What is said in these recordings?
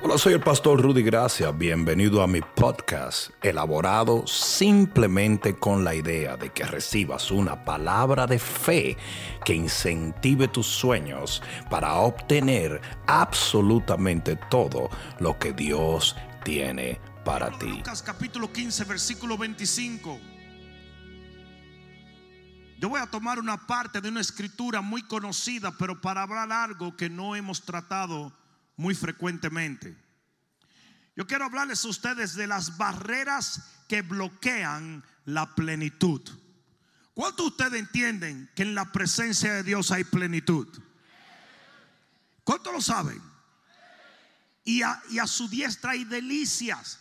Hola, soy el pastor Rudy Gracia. Bienvenido a mi podcast, elaborado simplemente con la idea de que recibas una palabra de fe que incentive tus sueños para obtener absolutamente todo lo que Dios tiene para ti. Lucas capítulo 15, versículo 25. Yo voy a tomar una parte de una escritura muy conocida, pero para hablar algo que no hemos tratado muy frecuentemente. Yo quiero hablarles a ustedes de las barreras que bloquean la plenitud. ¿Cuántos de ustedes entienden que en la presencia de Dios hay plenitud? ¿Cuántos lo saben? Y a, y a su diestra hay delicias.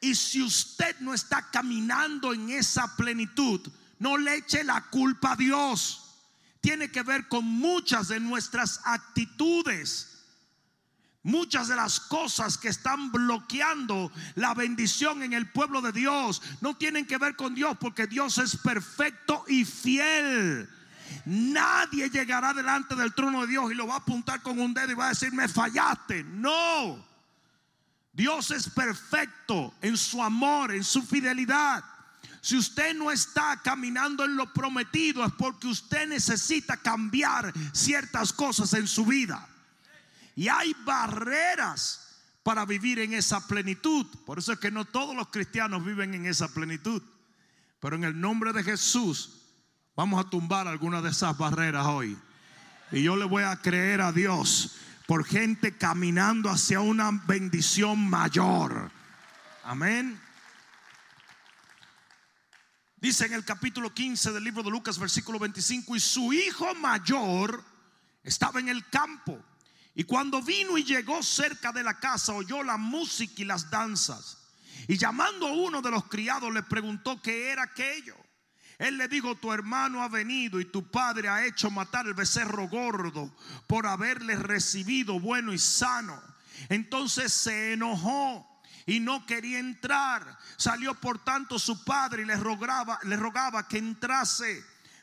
Y si usted no está caminando en esa plenitud, no le eche la culpa a Dios. Tiene que ver con muchas de nuestras actitudes. Muchas de las cosas que están bloqueando la bendición en el pueblo de Dios no tienen que ver con Dios porque Dios es perfecto y fiel. Nadie llegará delante del trono de Dios y lo va a apuntar con un dedo y va a decir, me fallaste. No. Dios es perfecto en su amor, en su fidelidad. Si usted no está caminando en lo prometido es porque usted necesita cambiar ciertas cosas en su vida. Y hay barreras para vivir en esa plenitud. Por eso es que no todos los cristianos viven en esa plenitud. Pero en el nombre de Jesús vamos a tumbar algunas de esas barreras hoy. Y yo le voy a creer a Dios por gente caminando hacia una bendición mayor. Amén. Dice en el capítulo 15 del libro de Lucas, versículo 25, y su hijo mayor estaba en el campo. Y cuando vino y llegó cerca de la casa, oyó la música y las danzas. Y llamando a uno de los criados, le preguntó qué era aquello. Él le dijo, tu hermano ha venido y tu padre ha hecho matar el becerro gordo por haberle recibido bueno y sano. Entonces se enojó y no quería entrar. Salió por tanto su padre y le rogaba, le rogaba que entrase.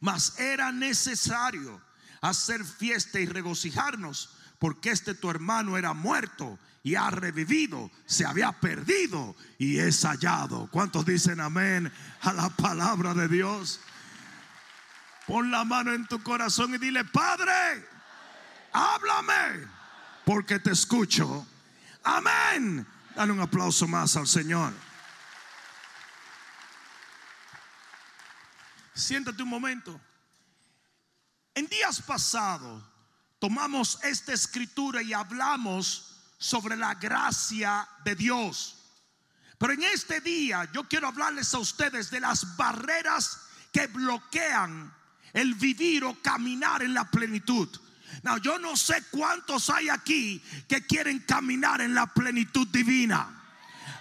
Mas era necesario hacer fiesta y regocijarnos porque este tu hermano era muerto y ha revivido, se había perdido y es hallado. ¿Cuántos dicen amén a la palabra de Dios? Pon la mano en tu corazón y dile, Padre, háblame, porque te escucho. Amén. Dale un aplauso más al Señor. Siéntate un momento. En días pasados tomamos esta escritura y hablamos sobre la gracia de Dios. Pero en este día yo quiero hablarles a ustedes de las barreras que bloquean el vivir o caminar en la plenitud. No, yo no sé cuántos hay aquí que quieren caminar en la plenitud divina.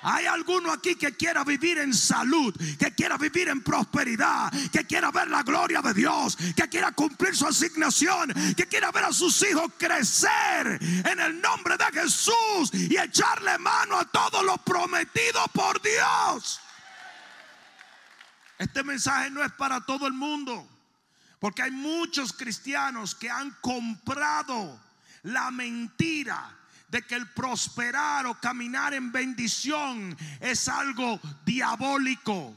Hay alguno aquí que quiera vivir en salud, que quiera vivir en prosperidad, que quiera ver la gloria de Dios, que quiera cumplir su asignación, que quiera ver a sus hijos crecer en el nombre de Jesús y echarle mano a todo lo prometido por Dios. Este mensaje no es para todo el mundo, porque hay muchos cristianos que han comprado la mentira de que el prosperar o caminar en bendición es algo diabólico.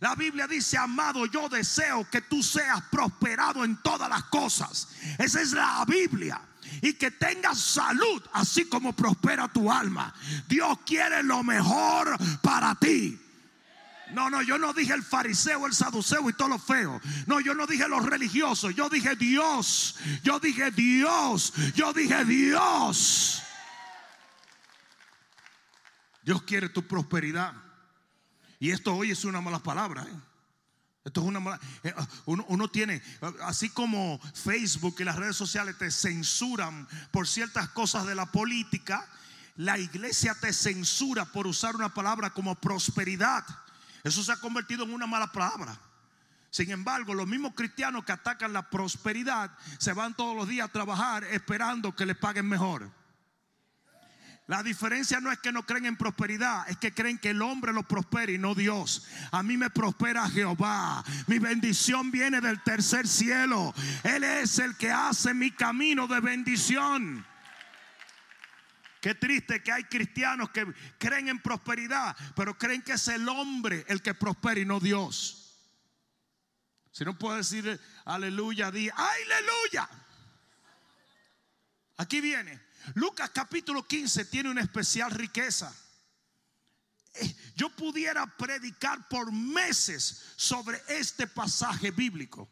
La Biblia dice, amado, yo deseo que tú seas prosperado en todas las cosas. Esa es la Biblia. Y que tengas salud, así como prospera tu alma. Dios quiere lo mejor para ti. No, no, yo no dije el fariseo, el saduceo y todo lo feo. No, yo no dije los religiosos. Yo dije Dios. Yo dije Dios. Yo dije Dios. Dios quiere tu prosperidad. Y esto hoy es una mala palabra. ¿eh? Esto es una mala. eh, Uno, uno tiene, así como Facebook y las redes sociales te censuran por ciertas cosas de la política. la iglesia te censura por usar una palabra como prosperidad. Eso se ha convertido en una mala palabra. Sin embargo, los mismos cristianos que atacan la prosperidad se van todos los días a trabajar esperando que les paguen mejor. La diferencia no es que no creen en prosperidad, es que creen que el hombre lo prospera y no Dios. A mí me prospera Jehová. Mi bendición viene del tercer cielo. Él es el que hace mi camino de bendición. Qué triste que hay cristianos que creen en prosperidad, pero creen que es el hombre el que prospera y no Dios. Si no puedo decir aleluya, di aleluya. Aquí viene. Lucas capítulo 15 tiene una especial riqueza. Eh, yo pudiera predicar por meses sobre este pasaje bíblico.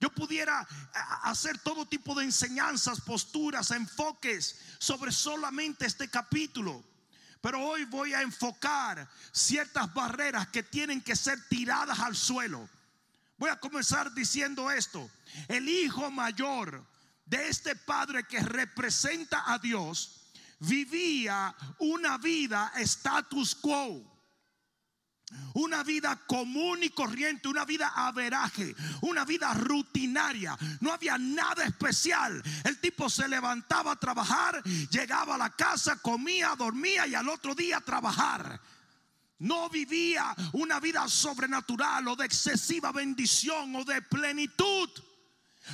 Yo pudiera eh, hacer todo tipo de enseñanzas, posturas, enfoques sobre solamente este capítulo. Pero hoy voy a enfocar ciertas barreras que tienen que ser tiradas al suelo. Voy a comenzar diciendo esto. El hijo mayor de este padre que representa a Dios vivía una vida status quo. Una vida común y corriente, una vida averaje, una vida rutinaria. No había nada especial. El tipo se levantaba a trabajar, llegaba a la casa, comía, dormía y al otro día a trabajar. No vivía una vida sobrenatural o de excesiva bendición o de plenitud.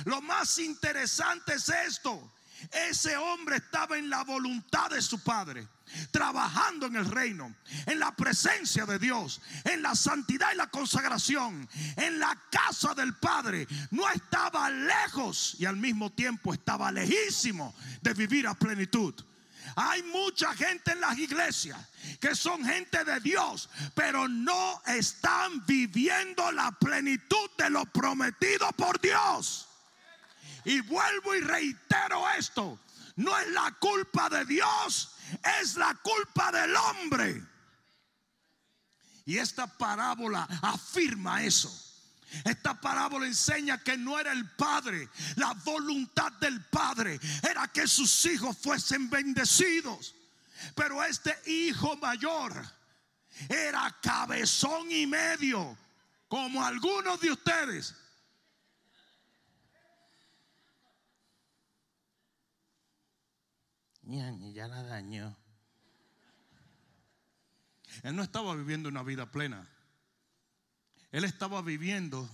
Lo más interesante es esto. Ese hombre estaba en la voluntad de su padre, trabajando en el reino, en la presencia de Dios, en la santidad y la consagración, en la casa del Padre. No estaba lejos y al mismo tiempo estaba lejísimo de vivir a plenitud. Hay mucha gente en las iglesias que son gente de Dios, pero no están viviendo la plenitud de lo prometido por Dios. Y vuelvo y reitero esto. No es la culpa de Dios, es la culpa del hombre. Y esta parábola afirma eso. Esta parábola enseña que no era el padre, la voluntad del padre era que sus hijos fuesen bendecidos. Pero este hijo mayor era cabezón y medio, como algunos de ustedes. Ya la dañó. Él no estaba viviendo una vida plena. Él estaba viviendo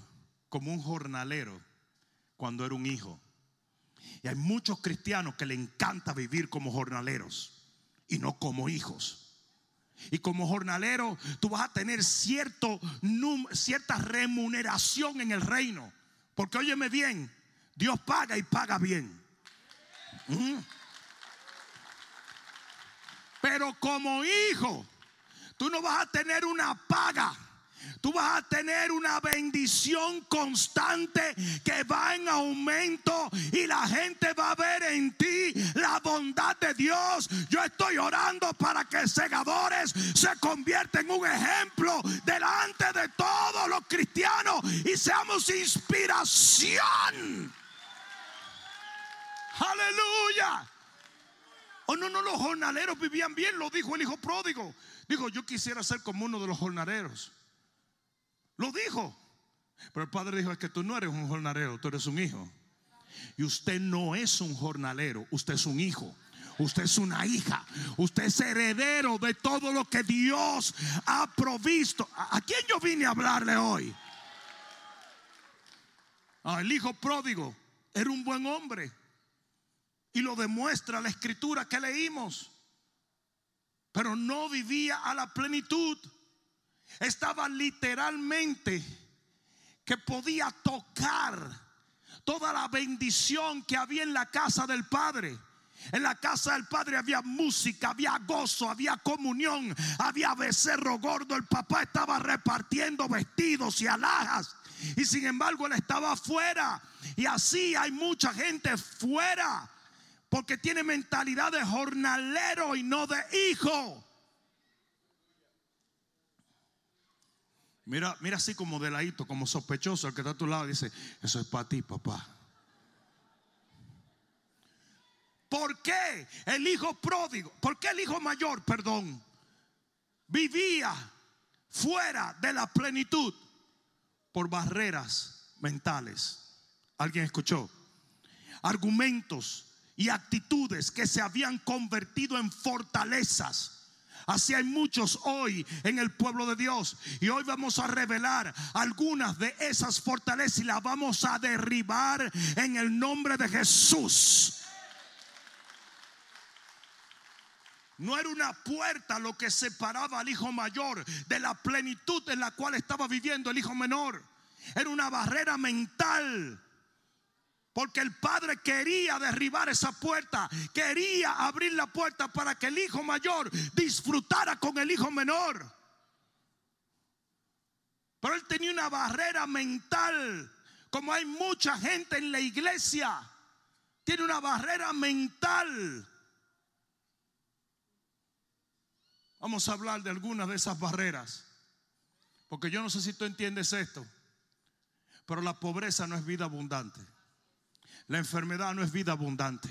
como un jornalero cuando era un hijo. Y hay muchos cristianos que le encanta vivir como jornaleros y no como hijos. Y como jornalero tú vas a tener cierto, cierta remuneración en el reino. Porque óyeme bien, Dios paga y paga bien. Mm. Pero como hijo, tú no vas a tener una paga. Tú vas a tener una bendición constante que va en aumento y la gente va a ver en ti la bondad de Dios. Yo estoy orando para que segadores se convierta en un ejemplo delante de todos los cristianos y seamos inspiración. Aleluya. Oh, no, no, los jornaleros vivían bien, lo dijo el hijo pródigo. Dijo, yo quisiera ser como uno de los jornaleros. Lo dijo. Pero el padre dijo, es que tú no eres un jornalero, tú eres un hijo. Y usted no es un jornalero, usted es un hijo. Usted es una hija. Usted es heredero de todo lo que Dios ha provisto. ¿A quién yo vine a hablarle hoy? Ah, el hijo pródigo era un buen hombre. Y lo demuestra la escritura que leímos. Pero no vivía a la plenitud. Estaba literalmente que podía tocar toda la bendición que había en la casa del Padre. En la casa del padre había música, había gozo, había comunión, había becerro gordo. El papá estaba repartiendo vestidos y alhajas. Y sin embargo él estaba afuera. Y así hay mucha gente fuera porque tiene mentalidad de jornalero y no de hijo. Mira, mira así como de ladito, como sospechoso, el que está a tu lado dice, eso es para ti, papá. ¿Por qué el hijo pródigo? ¿Por qué el hijo mayor, perdón, vivía fuera de la plenitud por barreras mentales? ¿Alguien escuchó? Argumentos y actitudes que se habían convertido en fortalezas. Así hay muchos hoy en el pueblo de Dios. Y hoy vamos a revelar algunas de esas fortalezas y las vamos a derribar en el nombre de Jesús. No era una puerta lo que separaba al hijo mayor de la plenitud en la cual estaba viviendo el hijo menor. Era una barrera mental. Porque el padre quería derribar esa puerta, quería abrir la puerta para que el hijo mayor disfrutara con el hijo menor. Pero él tenía una barrera mental, como hay mucha gente en la iglesia, tiene una barrera mental. Vamos a hablar de algunas de esas barreras. Porque yo no sé si tú entiendes esto. Pero la pobreza no es vida abundante. La enfermedad no es vida abundante.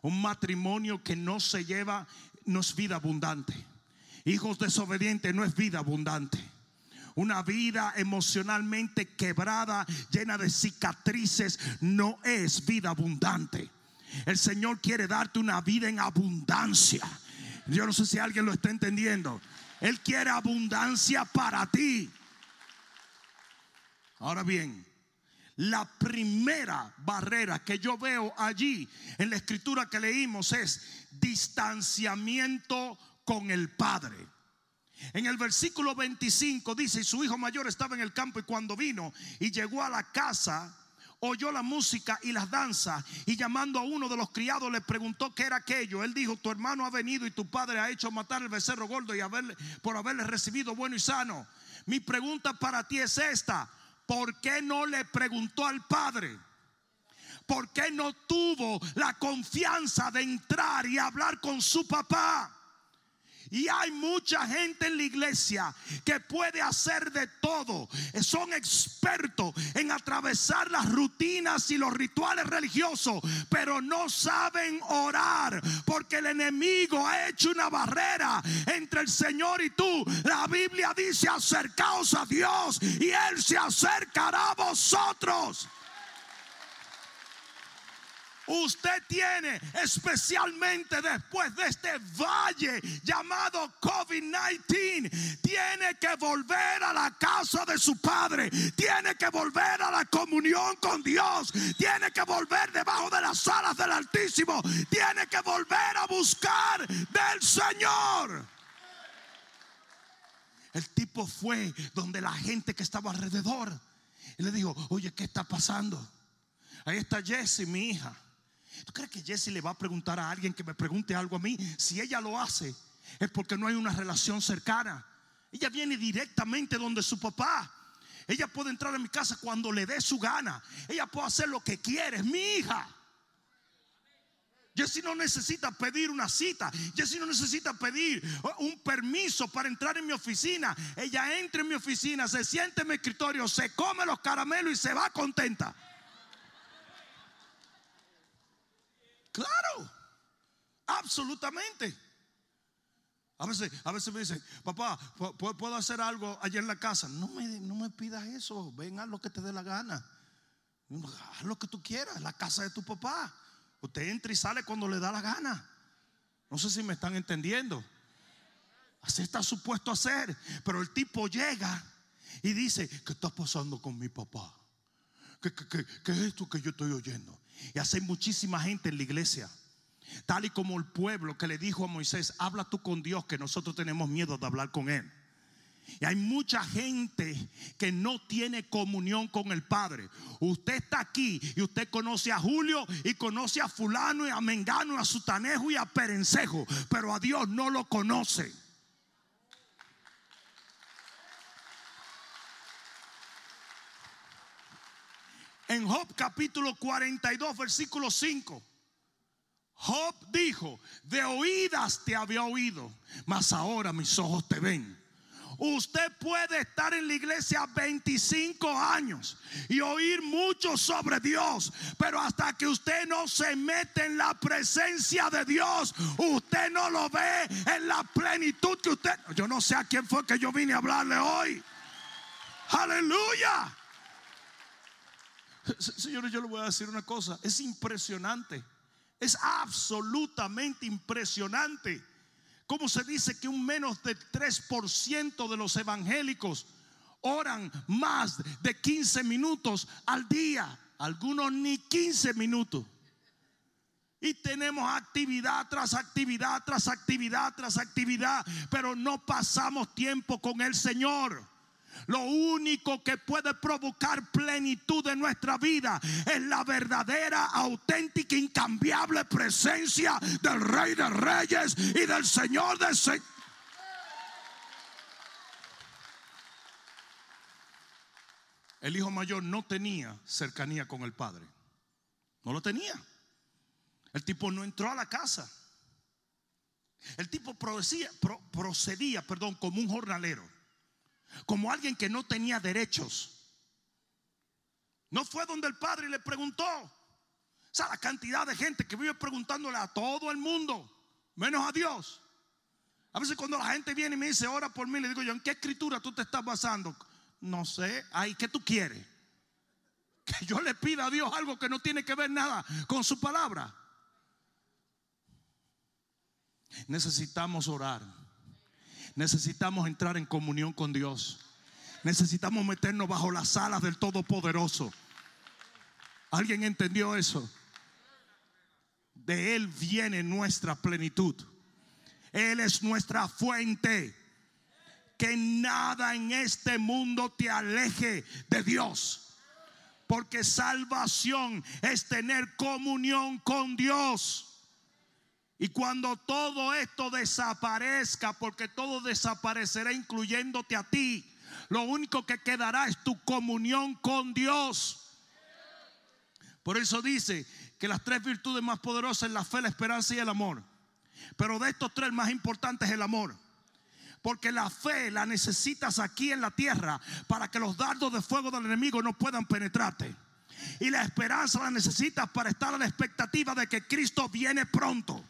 Un matrimonio que no se lleva no es vida abundante. Hijos desobedientes no es vida abundante. Una vida emocionalmente quebrada, llena de cicatrices, no es vida abundante. El Señor quiere darte una vida en abundancia. Yo no sé si alguien lo está entendiendo. Él quiere abundancia para ti. Ahora bien, la primera barrera que yo veo allí en la escritura que leímos es distanciamiento con el Padre. En el versículo 25 dice, su hijo mayor estaba en el campo y cuando vino y llegó a la casa, oyó la música y las danzas y llamando a uno de los criados le preguntó qué era aquello. Él dijo, tu hermano ha venido y tu padre ha hecho matar el becerro gordo y haberle, por haberle recibido bueno y sano. Mi pregunta para ti es esta, ¿por qué no le preguntó al padre? ¿Por qué no tuvo la confianza de entrar y hablar con su papá? Y hay mucha gente en la iglesia que puede hacer de todo. Son expertos en atravesar las rutinas y los rituales religiosos, pero no saben orar porque el enemigo ha hecho una barrera entre el Señor y tú. La Biblia dice acercaos a Dios y Él se acercará a vosotros. Usted tiene, especialmente después de este valle llamado COVID-19, tiene que volver a la casa de su padre, tiene que volver a la comunión con Dios, tiene que volver debajo de las alas del Altísimo, tiene que volver a buscar del Señor. El tipo fue donde la gente que estaba alrededor y le dijo, oye, ¿qué está pasando? Ahí está Jessie, mi hija. ¿Tú crees que Jessie le va a preguntar a alguien que me pregunte algo a mí? Si ella lo hace, es porque no hay una relación cercana. Ella viene directamente donde su papá. Ella puede entrar a mi casa cuando le dé su gana. Ella puede hacer lo que quiere. Es mi hija. Jessie no necesita pedir una cita. Jessie no necesita pedir un permiso para entrar en mi oficina. Ella entra en mi oficina, se siente en mi escritorio, se come los caramelos y se va contenta. Claro, absolutamente. A veces, a veces me dicen, papá, ¿puedo hacer algo allá en la casa? No me, no me pidas eso, ven lo que te dé la gana. Haz lo que tú quieras, la casa de tu papá. Usted entra y sale cuando le da la gana. No sé si me están entendiendo. Así está supuesto hacer. Pero el tipo llega y dice, ¿qué está pasando con mi papá? ¿Qué, qué, qué es esto que yo estoy oyendo? Y hace muchísima gente en la iglesia. Tal y como el pueblo que le dijo a Moisés, habla tú con Dios, que nosotros tenemos miedo de hablar con Él. Y hay mucha gente que no tiene comunión con el Padre. Usted está aquí y usted conoce a Julio y conoce a fulano y a Mengano, a Sutanejo y a Perencejo, pero a Dios no lo conoce. En Job capítulo 42, versículo 5. Job dijo, de oídas te había oído, mas ahora mis ojos te ven. Usted puede estar en la iglesia 25 años y oír mucho sobre Dios, pero hasta que usted no se mete en la presencia de Dios, usted no lo ve en la plenitud que usted... Yo no sé a quién fue que yo vine a hablarle hoy. Aleluya. Señores, yo le voy a decir una cosa, es impresionante, es absolutamente impresionante ¿Cómo se dice que un menos del 3% de los evangélicos oran más de 15 minutos al día? Algunos ni 15 minutos. Y tenemos actividad tras actividad, tras actividad, tras actividad, pero no pasamos tiempo con el Señor. Lo único que puede provocar plenitud en nuestra vida es la verdadera, auténtica, incambiable presencia del Rey de Reyes y del Señor de. El hijo mayor no tenía cercanía con el padre. No lo tenía. El tipo no entró a la casa. El tipo procedía, procedía perdón, como un jornalero como alguien que no tenía derechos. No fue donde el padre le preguntó. O sea, la cantidad de gente que vive preguntándole a todo el mundo, menos a Dios. A veces cuando la gente viene y me dice, ora por mí, le digo yo, ¿en qué escritura tú te estás basando? No sé, ay, ¿qué tú quieres? Que yo le pida a Dios algo que no tiene que ver nada con su palabra. Necesitamos orar. Necesitamos entrar en comunión con Dios. Necesitamos meternos bajo las alas del Todopoderoso. ¿Alguien entendió eso? De Él viene nuestra plenitud. Él es nuestra fuente. Que nada en este mundo te aleje de Dios. Porque salvación es tener comunión con Dios. Y cuando todo esto desaparezca, porque todo desaparecerá incluyéndote a ti, lo único que quedará es tu comunión con Dios. Por eso dice que las tres virtudes más poderosas es la fe, la esperanza y el amor. Pero de estos tres más importantes es el amor. Porque la fe la necesitas aquí en la tierra para que los dardos de fuego del enemigo no puedan penetrarte. Y la esperanza la necesitas para estar a la expectativa de que Cristo viene pronto.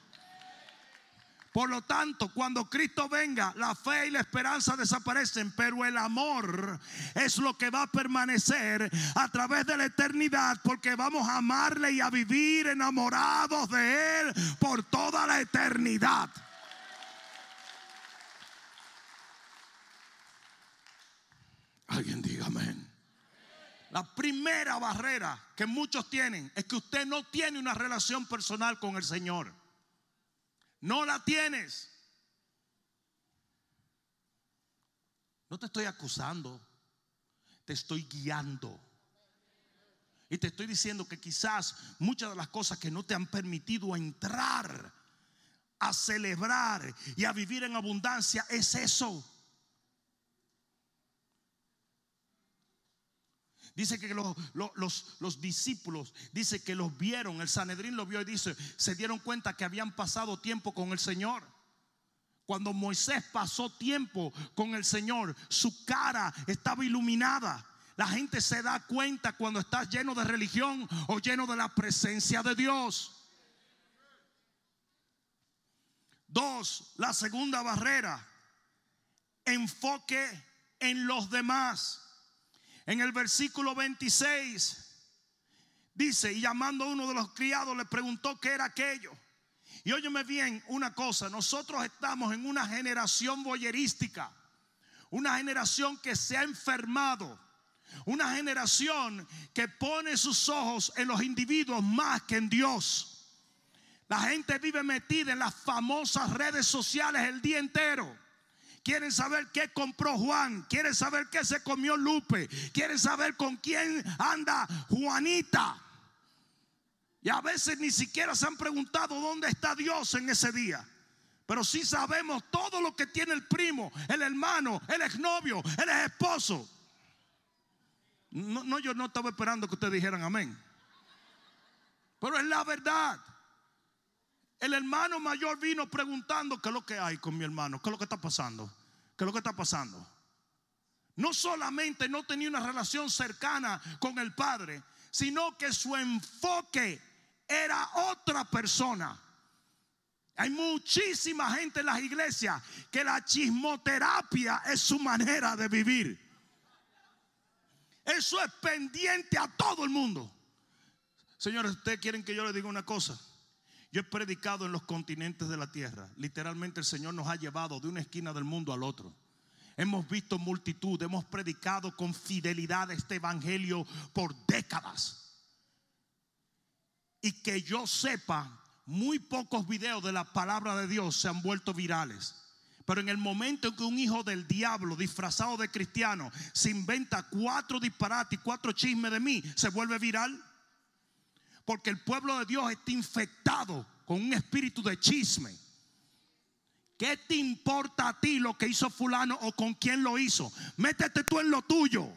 Por lo tanto, cuando Cristo venga, la fe y la esperanza desaparecen, pero el amor es lo que va a permanecer a través de la eternidad, porque vamos a amarle y a vivir enamorados de Él por toda la eternidad. Alguien diga amén. La primera barrera que muchos tienen es que usted no tiene una relación personal con el Señor no la tienes. No te estoy acusando, te estoy guiando. Y te estoy diciendo que quizás muchas de las cosas que no te han permitido entrar a celebrar y a vivir en abundancia es eso. Dice que los, los, discípulos, dice que los vieron, el Sanedrín lo vio y dice, se dieron cuenta que habían pasado tiempo con el Señor. Cuando Moisés pasó tiempo con el Señor, su cara estaba iluminada. La gente se da cuenta cuando estás lleno de religión o lleno de la presencia de Dios. Dos, la segunda barrera, enfoque en los demás. En el versículo 26 dice, y llamando a uno de los criados le preguntó qué era aquello. Y óyeme bien una cosa, nosotros estamos en una generación boyerística, una generación que se ha enfermado, una generación que pone sus ojos en los individuos más que en Dios. La gente vive metida en las famosas redes sociales el día entero. Quieren saber qué compró Juan. Quieren saber qué se comió Lupe. Quieren saber con quién anda Juanita. Y a veces ni siquiera se han preguntado dónde está Dios en ese día. Pero sí sabemos todo lo que tiene el primo, el hermano, el exnovio, el esposo. No, no, yo no estaba esperando que ustedes dijeran amén. Pero es la verdad. El hermano mayor vino preguntando qué es lo que hay con mi hermano, qué es lo que está pasando, qué es lo que está pasando. no solamente no tenía una relación cercana con el Padre, sino que su enfoque era otra persona. Hay muchísima gente en las iglesias que la chismoterapia es su manera de vivir. Eso es pendiente a todo el mundo. Señores, ustedes quieren que yo les diga una cosa. Yo he predicado en los continentes de la tierra. Literalmente el Señor nos ha llevado de una esquina del mundo al otro. Hemos visto multitud, hemos predicado con fidelidad este evangelio por décadas. Y que yo sepa, muy pocos videos de la palabra de Dios se han vuelto virales. Pero en el momento en que un hijo del diablo disfrazado de cristiano se inventa cuatro disparates y cuatro chismes de mí, se vuelve viral. Porque el pueblo de Dios está infectado con un espíritu de chisme. ¿Qué te importa a ti lo que hizo fulano o con quién lo hizo? Métete tú en lo tuyo.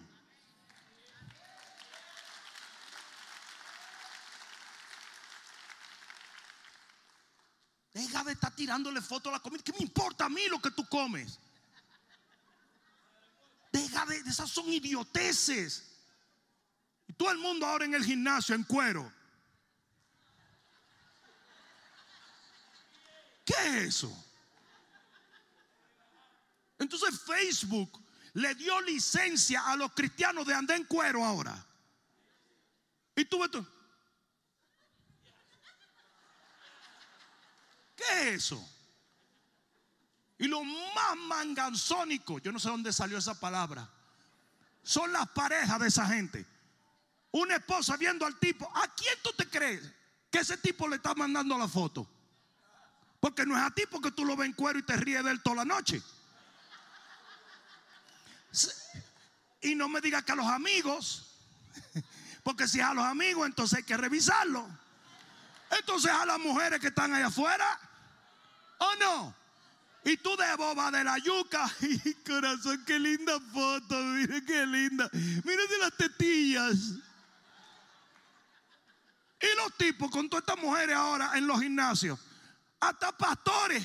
Deja de estar tirándole fotos a la comida. ¿Qué me importa a mí lo que tú comes? Deja de, esas son idioteces. Todo el mundo ahora en el gimnasio en cuero. ¿Qué es eso? Entonces Facebook le dio licencia a los cristianos de andar en cuero ahora. Y tú ves. ¿Qué es eso? Y lo más manganzónico, yo no sé dónde salió esa palabra, son las parejas de esa gente. Una esposa viendo al tipo, ¿a quién tú te crees que ese tipo le está mandando la foto? Porque no es a ti porque tú lo ves en cuero y te ríes de él toda la noche. Y no me diga que a los amigos, porque si es a los amigos, entonces hay que revisarlo. Entonces a las mujeres que están allá afuera, ¿o no? Y tú de boba de la yuca. Y corazón, qué linda foto. Mire qué linda. Mire de las tetillas. Y los tipos con todas estas mujeres ahora en los gimnasios. Hasta pastores.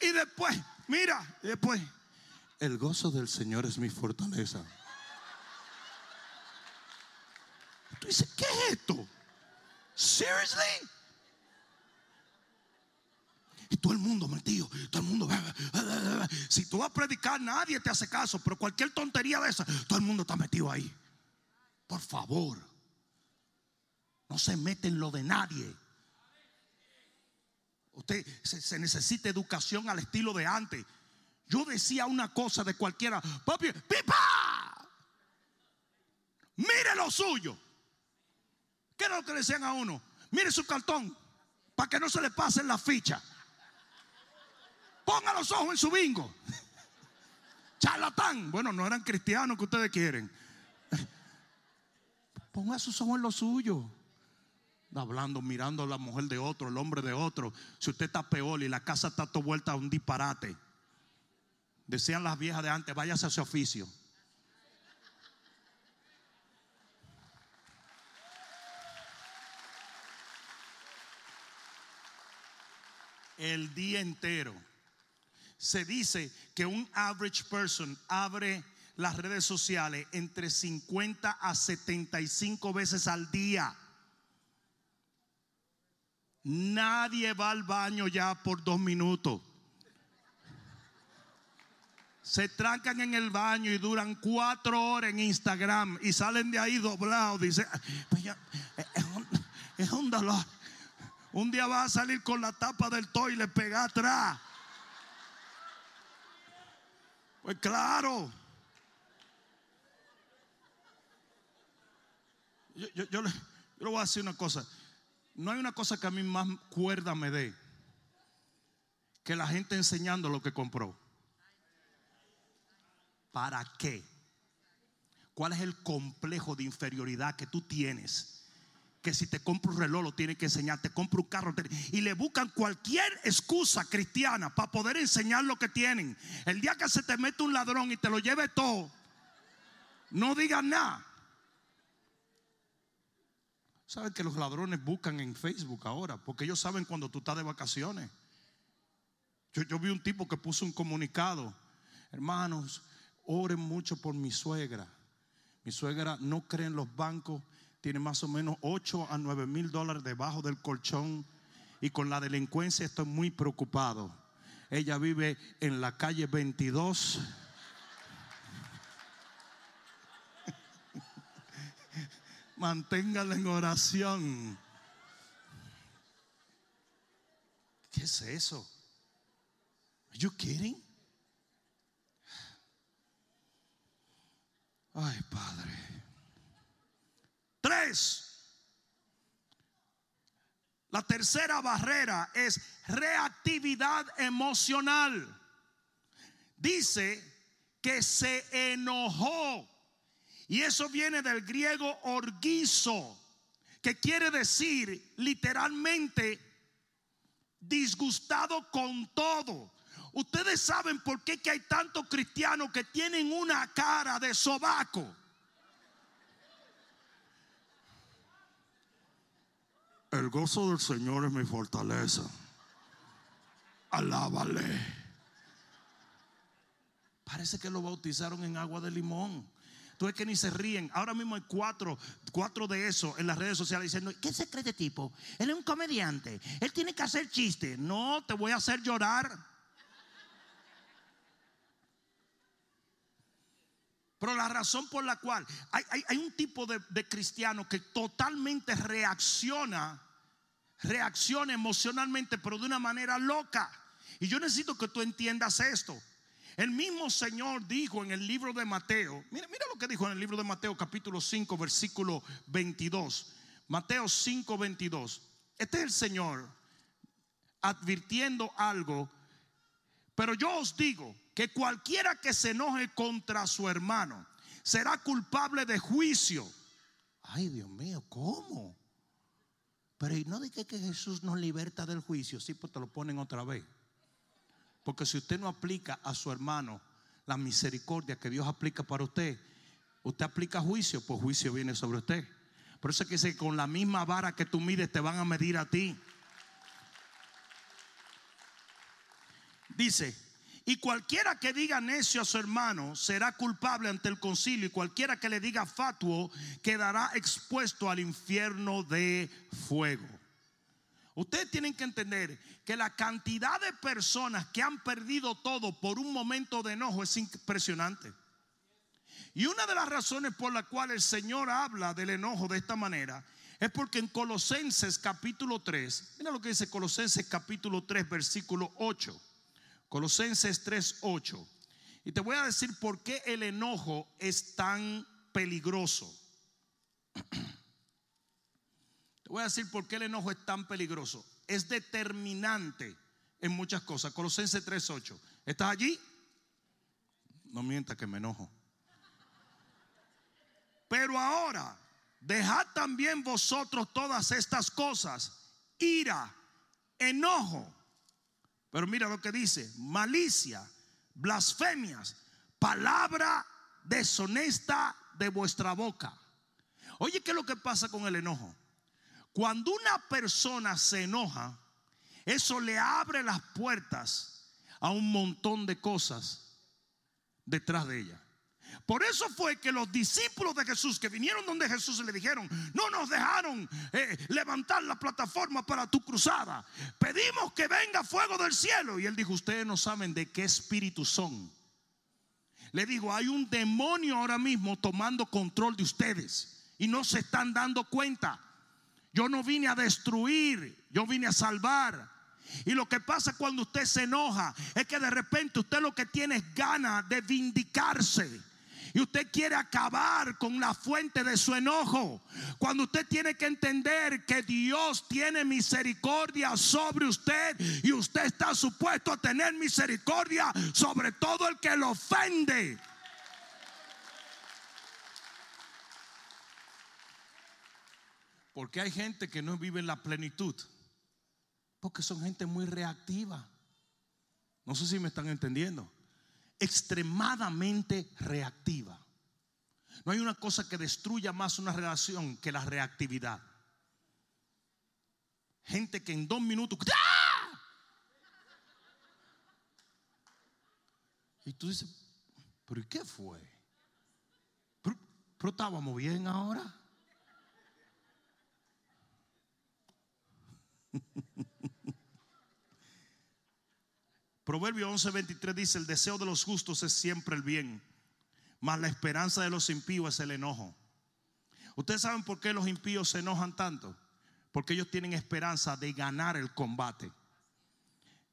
Y después, mira, después, el gozo del Señor es mi fortaleza. Tú dices, ¿qué es esto? Seriously? Y todo el mundo metido, todo el mundo. Si tú vas a predicar, nadie te hace caso, pero cualquier tontería de esa, todo el mundo está metido ahí. Por favor, no se mete en lo de nadie. Usted se, necesita educación al estilo de antes. Yo decía una cosa de cualquiera, papi, pipa, mire lo suyo. ¿Qué era lo que decían a uno? Mire su cartón para que no se le pasen la ficha. Ponga los ojos en su bingo. Charlatán. Bueno, no eran cristianos que ustedes quieren. Ponga sus ojos en lo suyo hablando, mirando a la mujer de otro, el hombre de otro. Si usted está peor y la casa está toda vuelta a un disparate, decían las viejas de antes, váyase a su oficio. El día entero. Se dice que un average person abre las redes sociales entre 50 a 75 veces al día. Nadie va al baño ya por dos minutos. Se trancan en el baño y duran cuatro horas en Instagram y salen de ahí doblados. Dice, pues es, un, dolor. Un día va a salir con la tapa del toile pegada atrás. Pues claro. Yo, yo, yo, le, yo le voy a decir una cosa. No hay una cosa que a mí más cuerda me dé que la gente enseñando lo que compró. ¿Para qué? ¿Cuál es el complejo de inferioridad que tú tienes? Que si te compro un reloj lo tienes que enseñar, te compro un carro y le buscan cualquier excusa cristiana para poder enseñar lo que tienen. El día que se te mete un ladrón y te lo lleve todo, no digas nada. ¿Saben que los ladrones buscan en Facebook ahora? Porque ellos saben cuando tú estás de vacaciones. Yo, yo vi un tipo que puso un comunicado. Hermanos, oren mucho por mi suegra. Mi suegra no cree en los bancos, tiene más o menos 8 a 9 mil dólares debajo del colchón y con la delincuencia estoy muy preocupado. Ella vive en la calle 22. Manténgala en oración. ¿Qué es eso? Are you kidding? Ay, Padre. Tres. La tercera barrera es reactividad emocional. Dice que se enojó. Y eso viene del griego orguizo, que quiere decir literalmente disgustado con todo. Ustedes saben por qué hay tantos cristianos que tienen una cara de sobaco. El gozo del Señor es mi fortaleza. Alábale. Parece que lo bautizaron en agua de limón. Tú es que ni se ríen. Ahora mismo hay cuatro, cuatro de esos en las redes sociales diciendo, ¿qué se cree de tipo? Él es un comediante. Él tiene que hacer chiste. No, te voy a hacer llorar. Pero la razón por la cual hay un tipo de, de cristiano que totalmente reacciona, reacciona emocionalmente, pero de una manera loca. Y yo necesito que tú entiendas esto. El mismo Señor dijo en el libro de Mateo, mira, mira lo que dijo en el libro de Mateo capítulo 5 versículo 22. Mateo 5 22. Este es el Señor advirtiendo algo pero yo os digo que cualquiera que se enoje contra su hermano será culpable de juicio. Ay, Dios mío, ¿cómo? Pero no diga que Jesús nos liberta del juicio, sí, pues te lo ponen otra vez. Porque si usted no aplica a su hermano la misericordia que Dios aplica para usted, usted aplica juicio, pues juicio viene sobre usted. Por eso es que dice con la misma vara que tú mides te van a medir a ti. Dice, y cualquiera que diga necio a su hermano será culpable ante el concilio y cualquiera que le diga fatuo quedará expuesto al infierno de fuego. Ustedes tienen que entender que la cantidad de personas que han perdido todo por un momento de enojo es impresionante. Y una de las razones por la cual el Señor habla del enojo de esta manera es porque en Colosenses capítulo 3, mira lo que dice Colosenses capítulo 3 versículo 8. Colosenses 3:8. Y te voy a decir por qué el enojo es tan peligroso. Voy a decir por qué el enojo es tan peligroso. Es determinante en muchas cosas. Colosenses 3:8. ¿Estás allí? No mienta que me enojo. Pero ahora, dejad también vosotros todas estas cosas: ira, enojo. Pero mira lo que dice: malicia, blasfemias, palabra deshonesta de vuestra boca. Oye, ¿qué es lo que pasa con el enojo? Cuando una persona se enoja, eso le abre las puertas a un montón de cosas detrás de ella. Por eso fue que los discípulos de Jesús que vinieron donde Jesús le dijeron, no nos dejaron eh, levantar la plataforma para tu cruzada. Pedimos que venga fuego del cielo. Y él dijo, ustedes no saben de qué espíritu son. Le digo, hay un demonio ahora mismo tomando control de ustedes y no se están dando cuenta. Yo no vine a destruir, yo vine a salvar. Y lo que pasa cuando usted se enoja es que de repente usted lo que tiene es ganas de vindicarse. Y usted quiere acabar con la fuente de su enojo. Cuando usted tiene que entender que Dios tiene misericordia sobre usted y usted está supuesto a tener misericordia sobre todo el que lo ofende. Porque hay gente que no vive en la plenitud. Porque son gente muy reactiva. No sé si me están entendiendo. Extremadamente reactiva. No hay una cosa que destruya más una relación que la reactividad. Gente que en dos minutos. ¡ah! Y tú dices, ¿pero qué fue? ¿Pero, pero estábamos bien ahora? Proverbio 11:23 dice, el deseo de los justos es siempre el bien, mas la esperanza de los impíos es el enojo. ¿Ustedes saben por qué los impíos se enojan tanto? Porque ellos tienen esperanza de ganar el combate.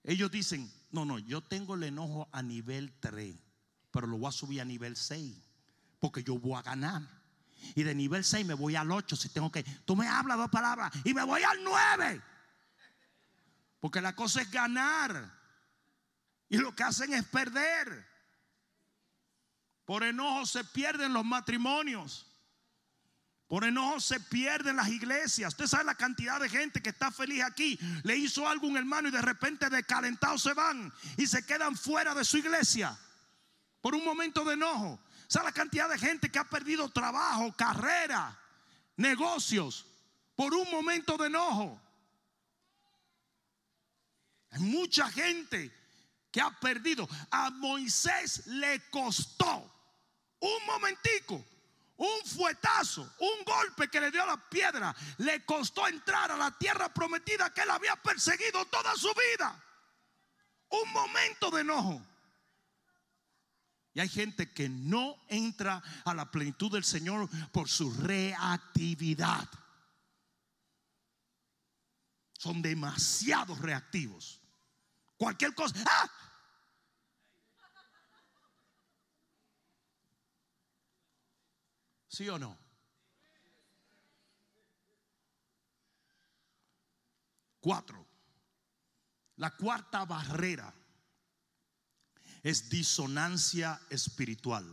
Ellos dicen, no, no, yo tengo el enojo a nivel 3, pero lo voy a subir a nivel 6, porque yo voy a ganar. Y de nivel 6 me voy al 8 si tengo que... Tú me hablas dos palabras y me voy al 9. Porque la cosa es ganar. Y lo que hacen es perder. Por enojo se pierden los matrimonios. Por enojo se pierden las iglesias. Usted sabe la cantidad de gente que está feliz aquí. Le hizo algo un hermano y de repente de calentado se van y se quedan fuera de su iglesia. Por un momento de enojo. ¿Sabe la cantidad de gente que ha perdido trabajo, carrera, negocios? Por un momento de enojo. Hay mucha gente que ha perdido. A Moisés le costó un momentico un fuetazo, un golpe que le dio la piedra, le costó entrar a la tierra prometida que él había perseguido toda su vida. Un momento de enojo. Y hay gente que no entra a la plenitud del Señor por su reactividad. Son demasiado reactivos. Cualquier cosa. ¡ah! ¿Sí o no? Cuatro. La cuarta barrera es disonancia espiritual.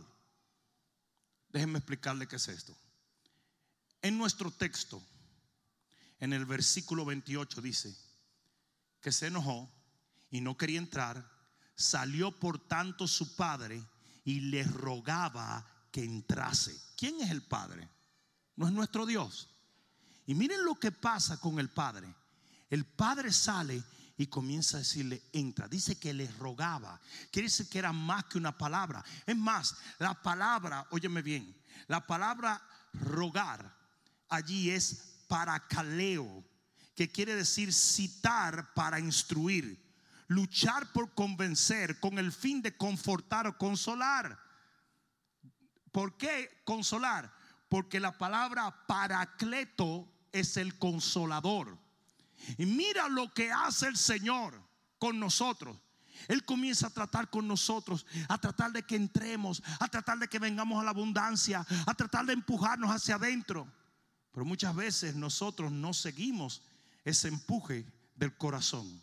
Déjenme explicarle qué es esto. En nuestro texto, en el versículo 28 dice que se enojó y no quería entrar, salió por tanto su padre y le rogaba que entrase. ¿Quién es el Padre? No es nuestro Dios. Y miren lo que pasa con el Padre. El Padre sale y comienza a decirle, entra. Dice que le rogaba. Quiere decir que era más que una palabra. Es más, la palabra, óyeme bien, la palabra rogar allí es para caleo, que quiere decir citar para instruir, luchar por convencer con el fin de confortar o consolar. ¿Por qué consolar? Porque la palabra paracleto es el consolador. Y mira lo que hace el Señor con nosotros. Él comienza a tratar con nosotros, a tratar de que entremos, a tratar de que vengamos a la abundancia, a tratar de empujarnos hacia adentro. Pero muchas veces nosotros no seguimos ese empuje del corazón.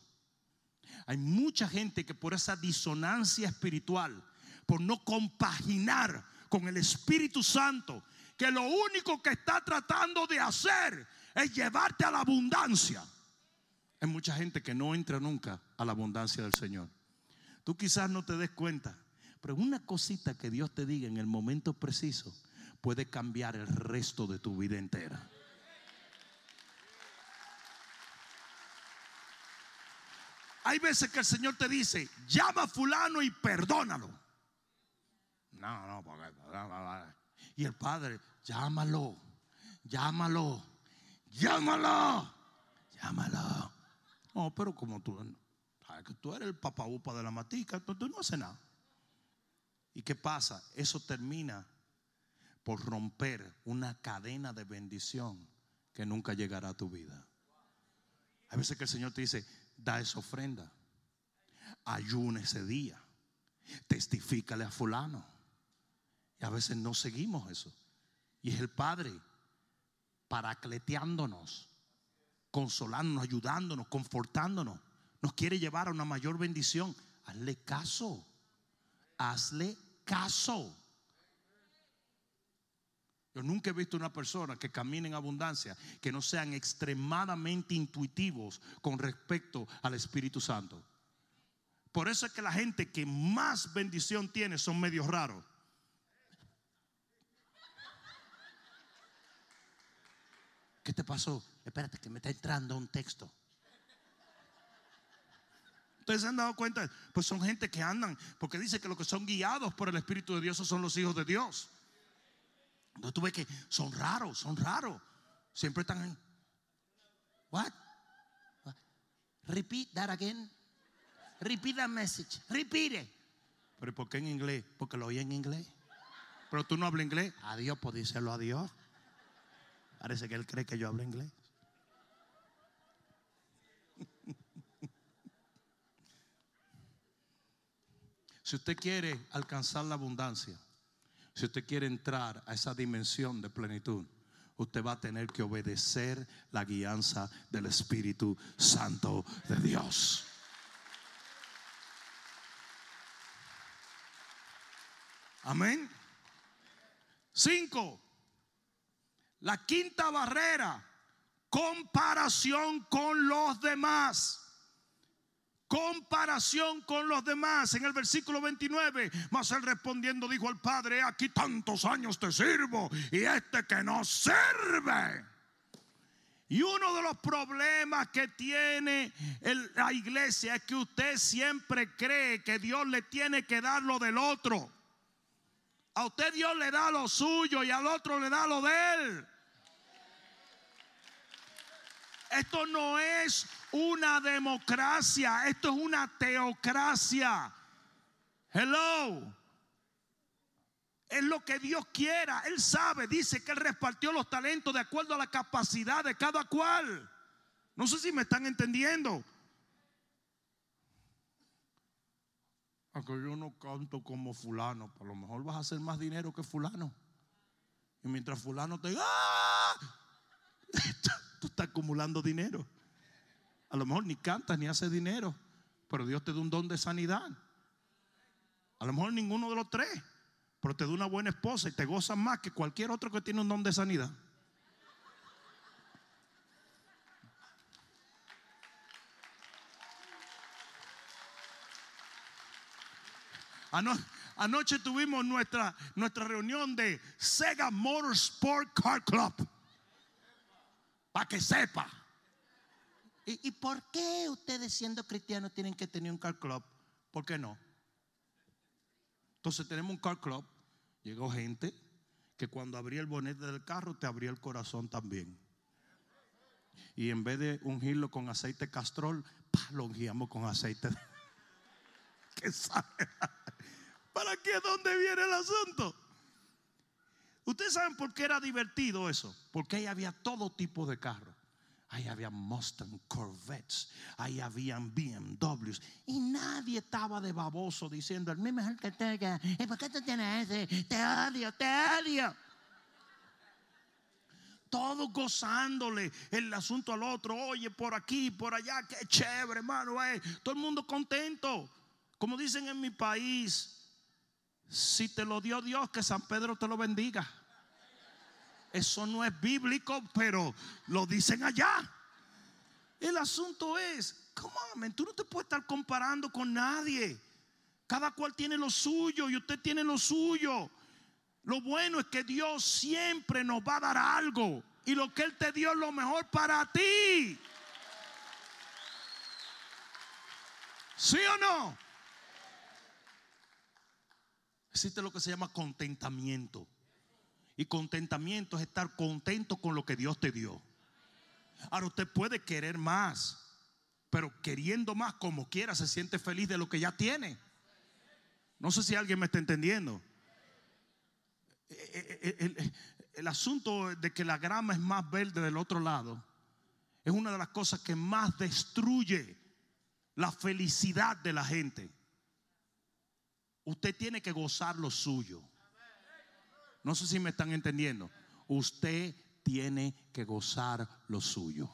Hay mucha gente que por esa disonancia espiritual, por no compaginar con el Espíritu Santo, que lo único que está tratando de hacer es llevarte a la abundancia. Hay mucha gente que no entra nunca a la abundancia del Señor. Tú quizás no te des cuenta, pero una cosita que Dios te diga en el momento preciso puede cambiar el resto de tu vida entera. Hay veces que el Señor te dice, llama a fulano y perdónalo. No, no, porque. Y el padre, llámalo, llámalo, llámalo, llámalo. No, pero como tú, que tú eres el papaupa de la matica, tú, tú no haces nada. ¿Y qué pasa? Eso termina por romper una cadena de bendición que nunca llegará a tu vida. Hay veces que el Señor te dice, da esa ofrenda, ayuna ese día, testifícale a fulano a veces no seguimos eso. Y es el Padre paracleteándonos, consolándonos, ayudándonos, confortándonos. Nos quiere llevar a una mayor bendición. Hazle caso. Hazle caso. Yo nunca he visto una persona que camine en abundancia que no sean extremadamente intuitivos con respecto al Espíritu Santo. Por eso es que la gente que más bendición tiene son medios raros. ¿Qué te pasó? Espérate que me está entrando un texto. Ustedes se han dado cuenta, pues son gente que andan, porque dice que los que son guiados por el Espíritu de Dios son los hijos de Dios. Entonces tú ves que son raros, son raros. Siempre están en. What? Repeat that again. Repeat that message. Repeat it. Pero ¿por qué en inglés? Porque lo oí en inglés. Pero tú no hablas inglés. Adiós, pues díselo a Dios. Parece que él cree que yo hablo inglés. Si usted quiere alcanzar la abundancia, si usted quiere entrar a esa dimensión de plenitud, usted va a tener que obedecer la guianza del Espíritu Santo de Dios. Amén. Cinco. La quinta barrera, comparación con los demás comparación con los demás. En el versículo 29, mas él respondiendo dijo al Padre, aquí tantos años te sirvo y este que no sirve. Y uno de los problemas que tiene la iglesia es que usted siempre cree que Dios le tiene que dar lo del otro. A usted Dios le da lo suyo y al otro le da lo de él. Esto no es una democracia, esto es una teocracia. Hello. Es lo que Dios quiera. Él sabe, dice que Él repartió los talentos de acuerdo a la capacidad de cada cual. No sé si me están entendiendo. Aunque yo no canto como fulano, a lo mejor vas a hacer más dinero que fulano. Y mientras fulano te... ¡Ah! Tú estás acumulando dinero. A lo mejor ni cantas ni haces dinero, pero Dios te da un don de sanidad. A lo mejor ninguno de los tres, pero te da una buena esposa y te gozas más que cualquier otro que tiene un don de sanidad. Anoche tuvimos nuestra, nuestra reunión de Sega Motorsport Car Club. Para que sepa. ¿Y, por qué ustedes siendo cristianos tienen que tener un car club? ¿Por qué no? Entonces tenemos un car club. Llegó gente que cuando abría el bonete del carro te abría el corazón también. Y en vez de ungirlo con aceite castrol, lo ungíamos con aceite. ¿Qué sabe? ¿Para qué? ¿Dónde viene el asunto? Ustedes saben por qué era divertido eso. Porque ahí había todo tipo de carros. Ahí había Mustang, Corvettes, ahí habían BMWs y nadie estaba de baboso diciendo, el mismo que tenga, ¿y por qué tú tienes ese? Te odio, te odio. Todos gozándole el asunto al otro, oye, por aquí, por allá, qué chévere, hermano, eh. todo el mundo contento. Como dicen en mi país, si te lo dio Dios, que San Pedro te lo bendiga. Eso no es bíblico, pero lo dicen allá. El asunto es, ¿cómo? Tú no te puedes estar comparando con nadie. Cada cual tiene lo suyo y usted tiene lo suyo. Lo bueno es que Dios siempre nos va a dar algo. Y lo que Él te dio es lo mejor para ti. ¿Sí o no? Existe lo que se llama contentamiento. Y contentamiento es estar contento con lo que Dios te dio. Ahora usted puede querer más, pero queriendo más como quiera se siente feliz de lo que ya tiene. No sé si alguien me está entendiendo. Eh, eh, eh, el, el, asunto de que la grama es más verde del otro lado es una de las cosas que más destruye la felicidad de la gente. Usted tiene que gozar lo suyo. No sé si me están entendiendo. Usted tiene que gozar lo suyo.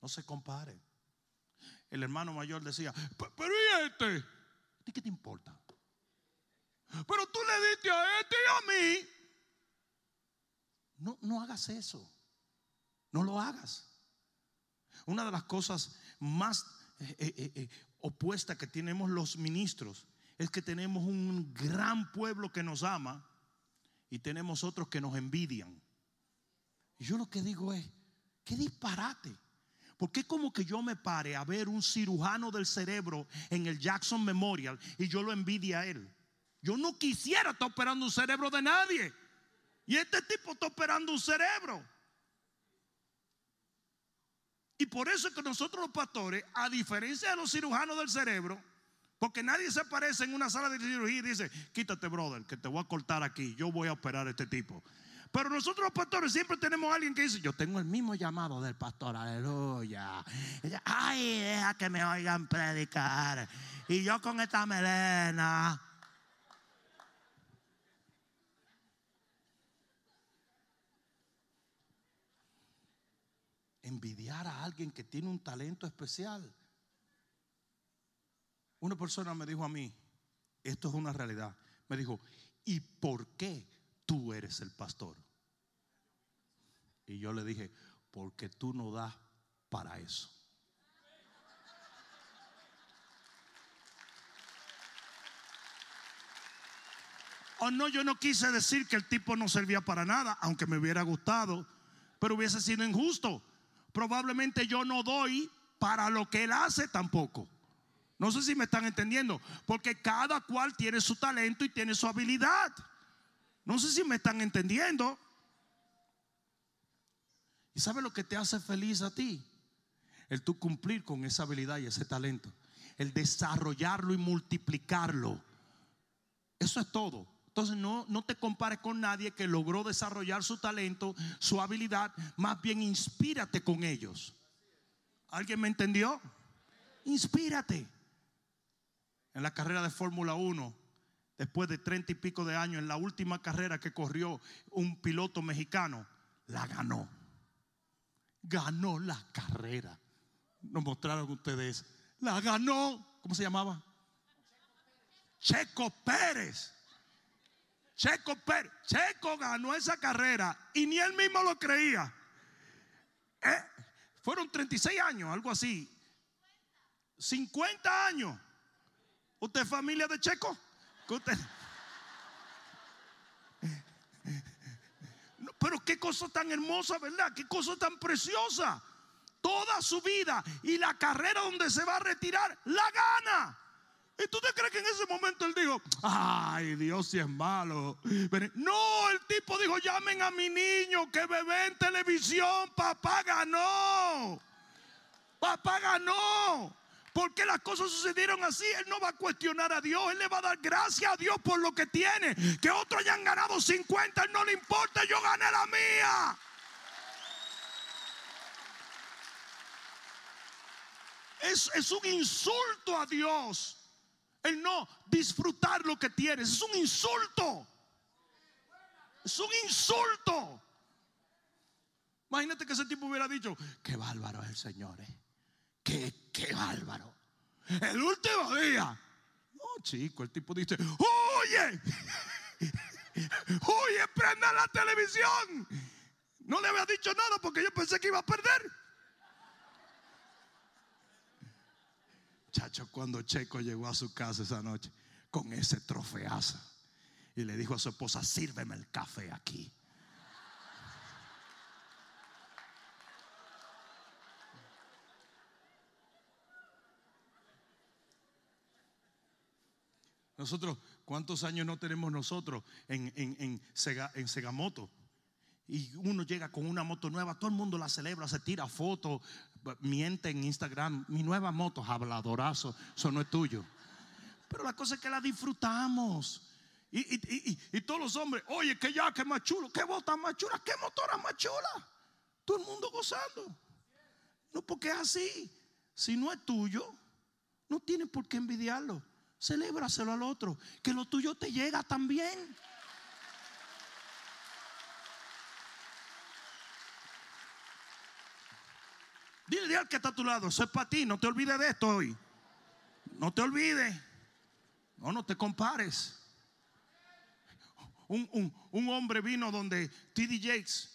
No se compare. El hermano mayor decía, pero ¿y este? ¿Y qué te importa? Pero tú le diste a este y a mí. No, no hagas eso. No lo hagas. Una de las cosas más eh, eh, eh, opuesta que tenemos los ministros es que tenemos un gran pueblo que nos ama y tenemos otros que nos envidian. Yo lo que digo es, qué disparate. Porque como que yo me pare a ver un cirujano del cerebro en el Jackson Memorial y yo lo envidia a él? Yo no quisiera estar operando un cerebro de nadie. Y este tipo está operando un cerebro. Y por eso es que nosotros los pastores, a diferencia de los cirujanos del cerebro, porque nadie se aparece en una sala de cirugía y dice, quítate brother, que te voy a cortar aquí, yo voy a operar a este tipo. Pero nosotros los pastores siempre tenemos a alguien que dice, yo tengo el mismo llamado del pastor, aleluya. Ay, deja que me oigan predicar. Y yo con esta melena. Envidiar a alguien que tiene un talento especial. Una persona me dijo a mí, esto es una realidad, me dijo, ¿y por qué tú eres el pastor? Y yo le dije, porque tú no das para eso. O oh, no, yo no quise decir que el tipo no servía para nada, aunque me hubiera gustado, pero hubiese sido injusto. Probablemente yo no doy para lo que él hace tampoco. No sé si me están entendiendo, porque cada cual tiene su talento y tiene su habilidad. No sé si me están entendiendo. ¿Y sabe lo que te hace feliz a ti? El tú cumplir con esa habilidad y ese talento. El desarrollarlo y multiplicarlo. Eso es todo. Entonces no, no te compares con nadie que logró desarrollar su talento, su habilidad. Más bien inspírate con ellos. ¿Alguien me entendió? Inspírate en la carrera de Fórmula 1, después de treinta y pico de años, en la última carrera que corrió un piloto mexicano, la ganó. Ganó la carrera. Nos mostraron ustedes. La ganó. ¿Cómo se llamaba? Checo Pérez. Checo Pérez. Checo ganó esa carrera y ni él mismo lo creía. Eh, fueron 36 años, algo así. 50 años. ¿Usted es familia de Checo? pero qué cosa tan hermosa, ¿verdad? Qué cosa tan preciosa. Toda su vida y la carrera donde se va a retirar, la gana. ¿Y tú te crees que en ese momento él dijo, ay Dios si es malo? No, el tipo dijo, llamen a mi niño que bebé en televisión, papá ganó. Papá ganó porque las cosas sucedieron así, Él no va a cuestionar a Dios, Él le va a dar gracias a Dios por lo que tiene. Que otros hayan ganado 50, Él no le importa, yo gané la mía. Es, es un insulto a Dios el no disfrutar lo que tienes. Es un insulto. Es un insulto. Imagínate que ese tipo hubiera dicho, qué bárbaro es el Señor. ¿eh? Qué, qué bárbaro. El último día. No, chico, el tipo dice, oye, oye, prenda la televisión. No le había dicho nada porque yo pensé que iba a perder. Chacho, cuando Checo llegó a su casa esa noche con ese trofeazo y le dijo a su esposa, sírveme el café aquí. Nosotros, ¿cuántos años no tenemos nosotros en, en, Segamoto? Y uno llega con una moto nueva, todo el mundo la celebra, se tira fotos, miente en Instagram. Mi nueva moto, habladorazo, eso no es tuyo. Pero la cosa es que la disfrutamos. Y, todos los hombres, oye, que ya, que más chulo, que bota más chula, que motora más chula. Todo el mundo gozando. No porque es así. Si no es tuyo, no tienes por qué envidiarlo. Celébraselo al otro, que lo tuyo te llega también. Dile al que está a tu lado, eso es para ti, no te olvides de esto hoy. No te olvides. No, no te compares. Un, hombre vino donde T.D. Jakes,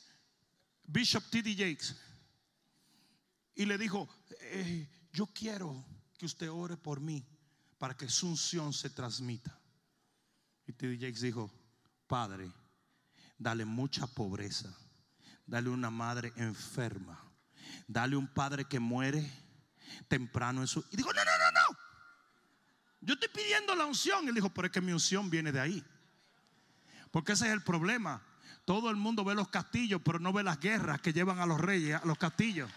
Bishop T.D. Jakes, y le dijo, eh, yo quiero que usted ore por mí para que su unción se transmita. Y T.D. Jakes dijo, Padre, dale mucha pobreza, dale una madre enferma, dale un padre que muere temprano en su... Y digo, no, no, no, no. Yo estoy pidiendo la unción. Él dijo, pero es que mi unción viene de ahí. Porque ese es el problema. Todo el mundo ve los castillos, pero no ve las guerras que llevan a los reyes a los castillos.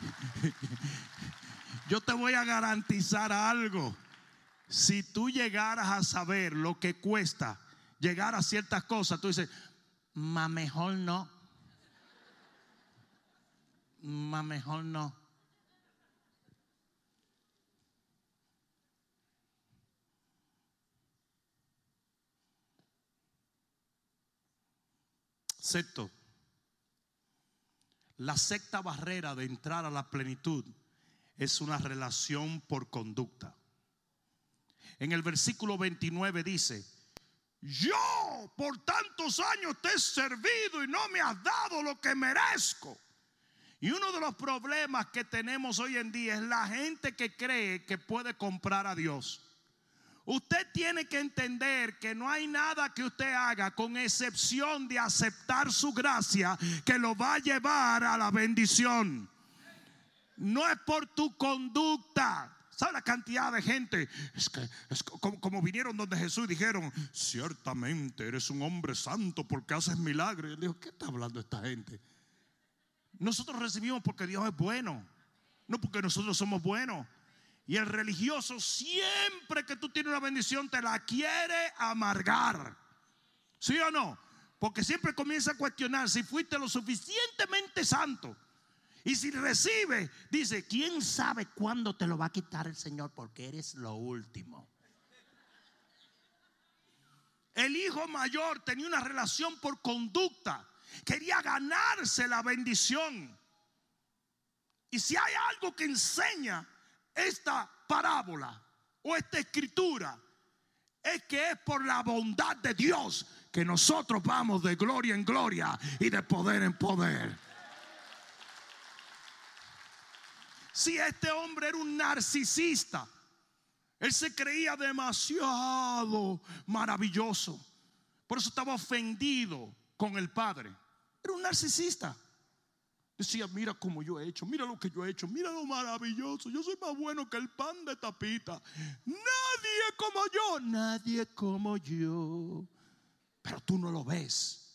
Yo te voy a garantizar algo. Si tú llegaras a saber lo que cuesta llegar a ciertas cosas, tú dices, más mejor no. Más mejor no. Sexto, la sexta barrera de entrar a la plenitud es una relación por conducta. En el versículo 29 dice, yo por tantos años te he servido y no me has dado lo que merezco. Y uno de los problemas que tenemos hoy en día es la gente que cree que puede comprar a Dios. Usted tiene que entender que no hay nada que usted haga con excepción de aceptar su gracia que lo va a llevar a la bendición. No es por tu conducta. ¿Sabe la cantidad de gente? Es que es como, como, vinieron donde Jesús y dijeron, ciertamente eres un hombre santo porque haces milagros. Y él dijo, ¿qué está hablando esta gente? Nosotros recibimos porque Dios es bueno, no porque nosotros somos buenos. Y el religioso siempre que tú tienes una bendición te la quiere amargar. ¿Sí o no? Porque siempre comienza a cuestionar si fuiste lo suficientemente santo. Y si recibe, dice, ¿quién sabe cuándo te lo va a quitar el Señor? Porque eres lo último. El hijo mayor tenía una relación por conducta. Quería ganarse la bendición. Y si hay algo que enseña esta parábola o esta escritura, es que es por la bondad de Dios que nosotros vamos de gloria en gloria y de poder en poder. Si este hombre era un narcisista, él se creía demasiado maravilloso. Por eso estaba ofendido con el padre. Era un narcisista. Decía, mira cómo yo he hecho, mira lo que yo he hecho, mira lo maravilloso. Yo soy más bueno que el pan de tapita. Nadie como yo, nadie como yo. Pero tú no lo ves.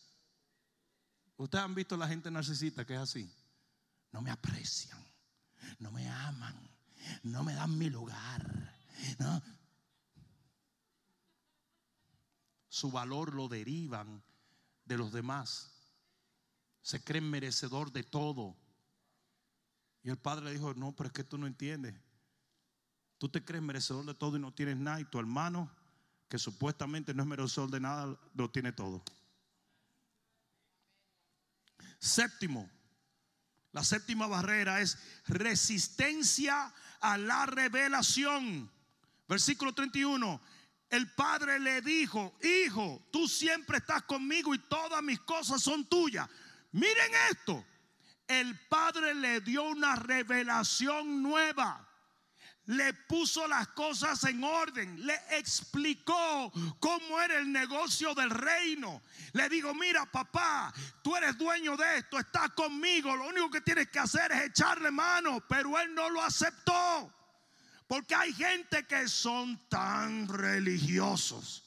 Ustedes han visto la gente narcisista que es así. No me aprecian, no me aman, no me dan mi lugar. Su valor lo derivan de los demás se cree merecedor de todo. Y el padre le dijo, no, pero es que tú no entiendes. Tú te crees merecedor de todo y no tienes nada. Y tu hermano, que supuestamente no es merecedor de nada, lo tiene todo. Séptimo, la séptima barrera es resistencia a la revelación. Versículo 31. El padre le dijo, hijo, tú siempre estás conmigo y todas mis cosas son tuyas. Miren esto. El Padre le dio una revelación nueva. Le puso las cosas en orden. Le explicó cómo era el negocio del reino. Le digo, mira papá, tú eres dueño de esto, estás conmigo. Lo único que tienes que hacer es echarle mano. Pero él no lo aceptó. Porque hay gente que son tan religiosos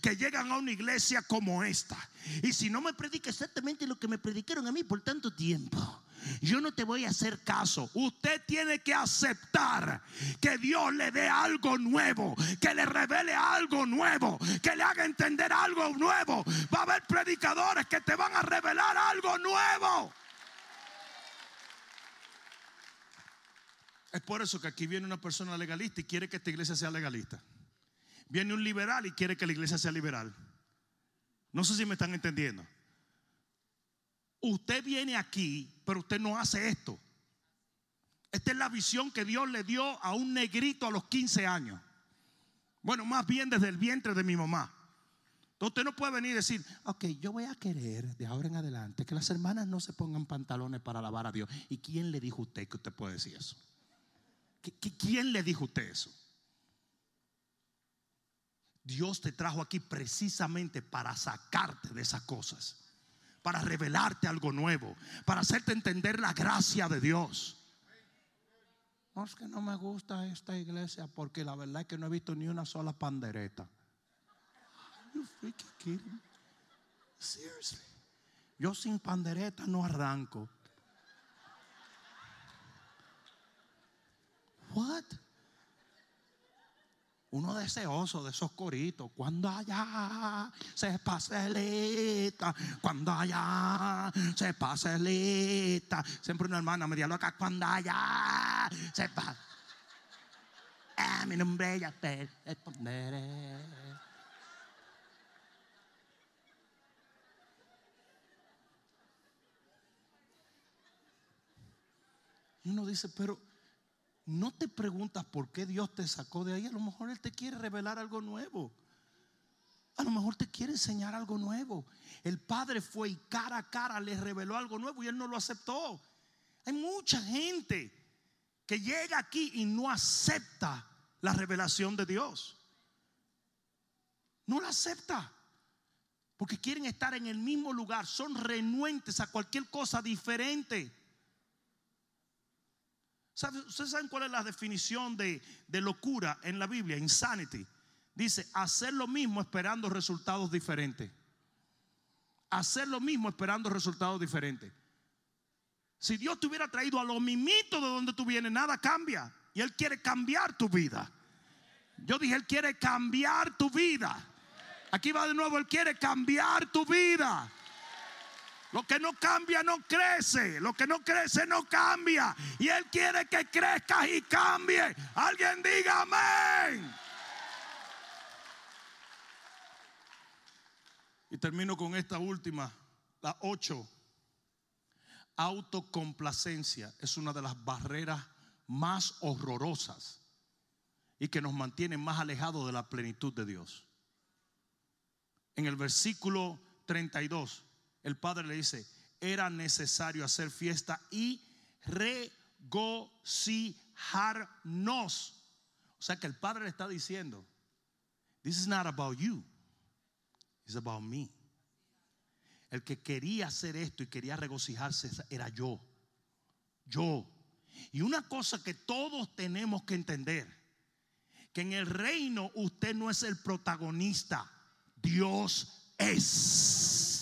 que llegan a una iglesia como esta. Y si no me predica exactamente lo que me predicaron a mí por tanto tiempo, yo no te voy a hacer caso. Usted tiene que aceptar que Dios le dé algo nuevo, que le revele algo nuevo, que le haga entender algo nuevo. Va a haber predicadores que te van a revelar algo nuevo. Es por eso que aquí viene una persona legalista y quiere que esta iglesia sea legalista. Viene un liberal y quiere que la iglesia sea liberal. No sé si me están entendiendo. Usted viene aquí, pero usted no hace esto. Esta es la visión que Dios le dio a un negrito a los 15 años. Bueno, más bien desde el vientre de mi mamá. Entonces usted no puede venir y decir, ok, yo voy a querer de ahora en adelante que las hermanas no se pongan pantalones para alabar a Dios. ¿Y quién le dijo a usted que usted puede decir eso? ¿Quién le dijo a usted eso? Dios te trajo aquí precisamente para sacarte de esas cosas, para revelarte algo nuevo, para hacerte entender la gracia de Dios. No es que no me gusta esta iglesia porque la verdad es que no he visto ni una sola pandereta. Yo sin pandereta no arranco. What? Uno deseoso de esos coritos. Cuando allá se paselita. Cuando allá se paselita. Siempre una hermana me dijo acá. Cuando allá se pasa. Ah, mi nombre ya te responderé. Uno dice, pero no te preguntas por qué Dios te sacó de ahí. A lo mejor Él te quiere revelar algo nuevo. A lo mejor te quiere enseñar algo nuevo. El Padre fue y cara a cara le reveló algo nuevo y Él no lo aceptó. Hay mucha gente que llega aquí y no acepta la revelación de Dios. No la acepta. Porque quieren estar en el mismo lugar. Son renuentes a cualquier cosa diferente. ¿Ustedes saben cuál es la definición de, locura en la Biblia? Insanity. Dice, hacer lo mismo esperando resultados diferentes. Hacer lo mismo esperando resultados diferentes. Si Dios te hubiera traído a lo mimito de donde tú vienes, nada cambia. Y Él quiere cambiar tu vida. Yo dije, Él quiere cambiar tu vida. Aquí va de nuevo, Él quiere cambiar tu vida. Lo que no cambia no crece. Lo que no crece no cambia. Y Él quiere que crezcas y cambie. Alguien diga amén. Y termino con esta última, la 8. Autocomplacencia es una de las barreras más horrorosas y que nos mantiene más alejados de la plenitud de Dios. En el versículo 32 el padre le dice, era necesario hacer fiesta y regocijarnos. O sea que el padre le está diciendo, this is not about you, it's about me. El que quería hacer esto y quería regocijarse era yo, yo. Y una cosa que todos tenemos que entender, que en el reino usted no es el protagonista, Dios es.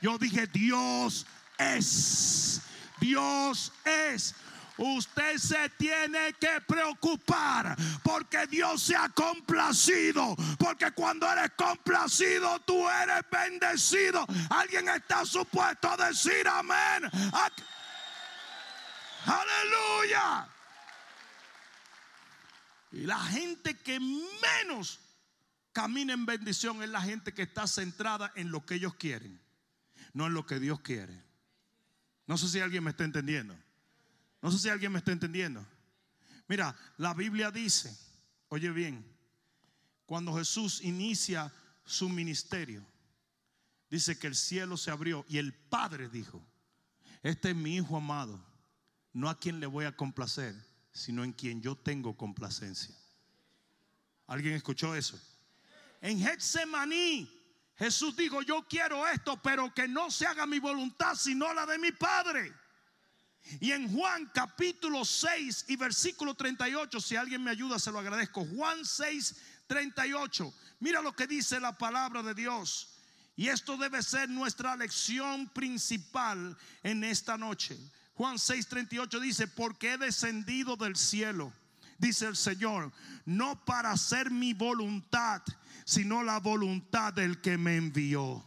Yo dije, Dios es. Dios es. Usted se tiene que preocupar porque Dios se ha complacido. Porque cuando eres complacido, tú eres bendecido. Alguien está supuesto a decir amén. Aleluya. Y la gente que menos camina en bendición es la gente que está centrada en lo que ellos quieren no es lo que Dios quiere. No sé si alguien me está entendiendo. No sé si alguien me está entendiendo. Mira, la Biblia dice, oye bien, cuando Jesús inicia su ministerio, dice que el cielo se abrió y el Padre dijo, este es mi Hijo amado, no a quien le voy a complacer, sino en quien yo tengo complacencia. ¿Alguien escuchó eso? En Getsemaní Jesús dijo, yo quiero esto, pero que no se haga mi voluntad, sino la de mi Padre. Y en Juan capítulo 6 y versículo 38, si alguien me ayuda, se lo agradezco. Juan 6, 38. Mira lo que dice la palabra de Dios. Y esto debe ser nuestra lección principal en esta noche. Juan 6, 38 dice, porque he descendido del cielo, dice el Señor, no para hacer mi voluntad, sino la voluntad del que me envió.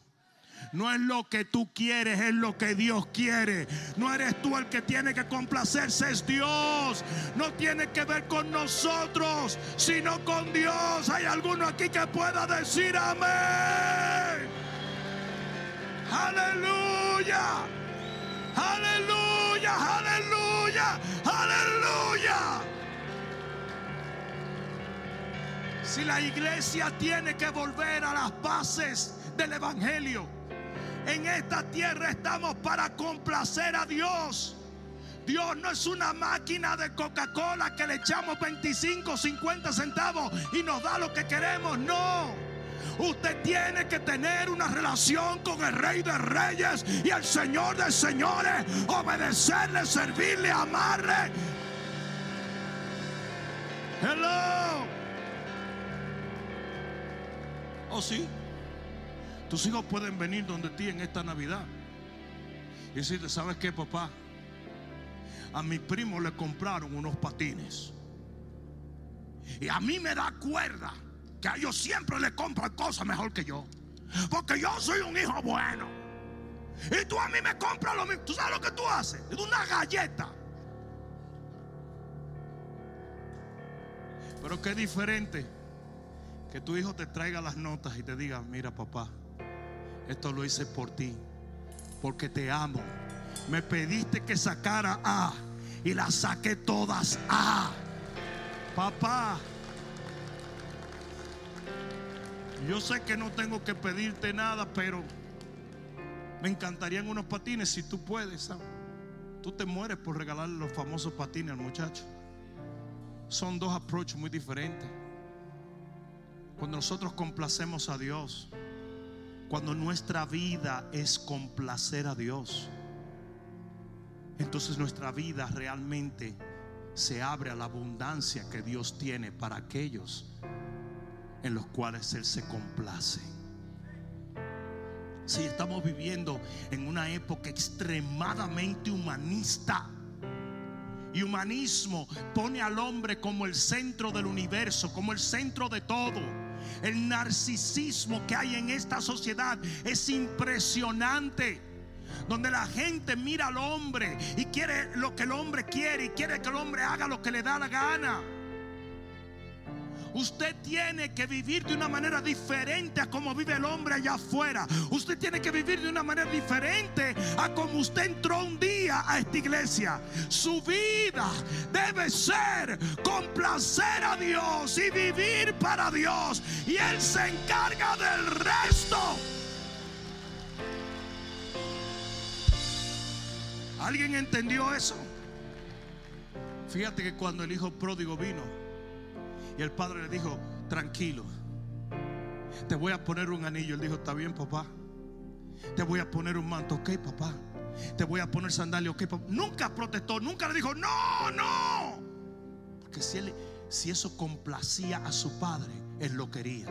No es lo que tú quieres, es lo que Dios quiere. No eres tú el que tiene que complacerse, es Dios. No tiene que ver con nosotros, sino con Dios. Hay alguno aquí que pueda decir amén. Aleluya. Aleluya, aleluya. Si la iglesia tiene que volver a las bases del Evangelio, en esta tierra estamos para complacer a Dios. Dios no es una máquina de Coca-Cola que le echamos 25, 50 centavos y nos da lo que queremos. No. Usted tiene que tener una relación con el Rey de Reyes y el Señor de Señores. Obedecerle, servirle, amarle. Hello. Oh, sí. Tus hijos pueden venir donde ti en esta Navidad y decirle, ¿sabes qué, papá? A mi primo le compraron unos patines. Y a mí me da cuerda que a ellos siempre le compran cosas mejor que yo. Porque yo soy un hijo bueno. Y tú a mí me compras lo mismo. ¿Tú sabes lo que tú haces? Es una galleta. Pero qué diferente que tu hijo te traiga las notas y te diga, mira papá, esto lo hice por ti, porque te amo. Me pediste que sacara A y las saqué todas A. Papá, yo sé que no tengo que pedirte nada, pero me encantarían unos patines si tú puedes. ¿sabes? Tú te mueres por regalarle los famosos patines al muchacho. Son dos approaches muy diferentes. Cuando nosotros complacemos a Dios, cuando nuestra vida es complacer a Dios, entonces nuestra vida realmente se abre a la abundancia que Dios tiene para aquellos en los cuales Él se complace. Si estamos viviendo en una época extremadamente humanista. Y humanismo pone al hombre como el centro del universo, como el centro de todo. El narcisismo que hay en esta sociedad es impresionante donde la gente mira al hombre y quiere lo que el hombre quiere y quiere que el hombre haga lo que le da la gana. Usted tiene que vivir de una manera diferente a como vive el hombre allá afuera. Usted tiene que vivir de una manera diferente a como usted entró un día a esta iglesia. Su vida debe ser complacer a Dios y vivir para Dios. Y Él se encarga del resto. ¿Alguien entendió eso? Fíjate que cuando el hijo pródigo vino y el padre le dijo, tranquilo, te voy a poner un anillo. Él dijo, está bien, papá. Te voy a poner un manto, ok, papá. Te voy a poner sandalias, ok, papá. Nunca protestó, nunca le dijo, no, no. Porque si, si eso complacía a su padre, él lo quería.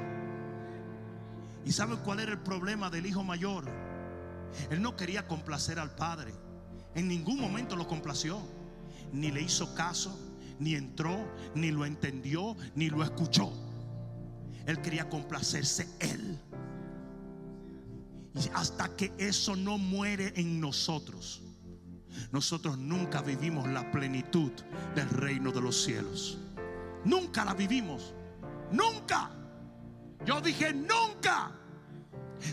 ¿Y saben cuál era el problema del hijo mayor? Él no quería complacer al padre. En ningún momento lo complació. Ni le hizo caso, ni entró, ni lo entendió, ni lo escuchó. Él quería complacerse él. Y hasta que eso no muere en nosotros, nosotros nunca vivimos la plenitud del reino de los cielos. Nunca la vivimos. Nunca. Yo dije nunca.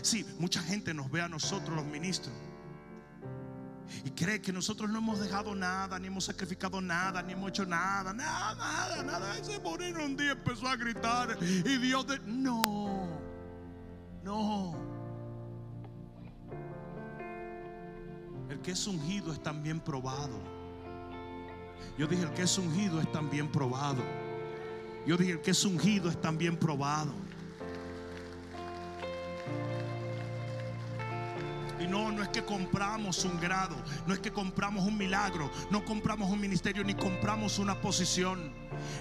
Sí, mucha gente nos ve a nosotros los ministros y cree que nosotros no hemos dejado nada, ni hemos sacrificado nada, ni hemos hecho nada, nada, nada, nada. Ese moreno un día empezó a gritar y Dios de... No, no. El que es ungido es también probado. Yo dije, el que es ungido es también probado. Yo dije, el que es ungido es también probado. Y no, no es que compramos un grado, no es que compramos un milagro, no compramos un ministerio ni compramos una posición.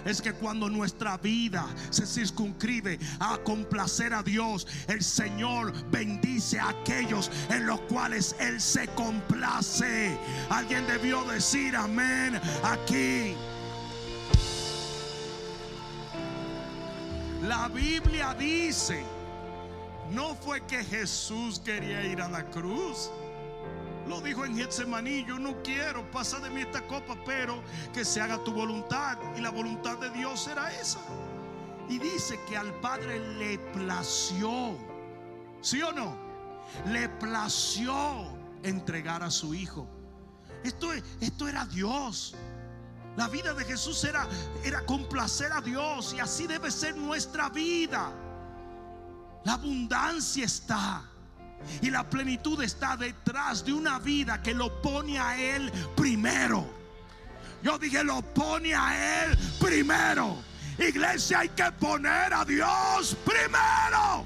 Es que cuando nuestra vida se circunscribe a complacer a Dios, el Señor bendice a aquellos en los cuales Él se complace. Alguien debió decir amén aquí. La Biblia dice no fue que Jesús quería ir a la cruz. Lo dijo en Getsemaní, yo no quiero, pasa de mí esta copa, pero que se haga tu voluntad. Y la voluntad de Dios era esa. Y dice que al Padre le plació, ¿sí o no? Le plació entregar a su Hijo. Esto, esto era Dios. La vida de Jesús era, era complacer a Dios y así debe ser nuestra vida. La abundancia está. Y la plenitud está detrás de una vida que lo pone a Él primero. Yo dije, lo pone a Él primero. Iglesia, hay que poner a Dios primero.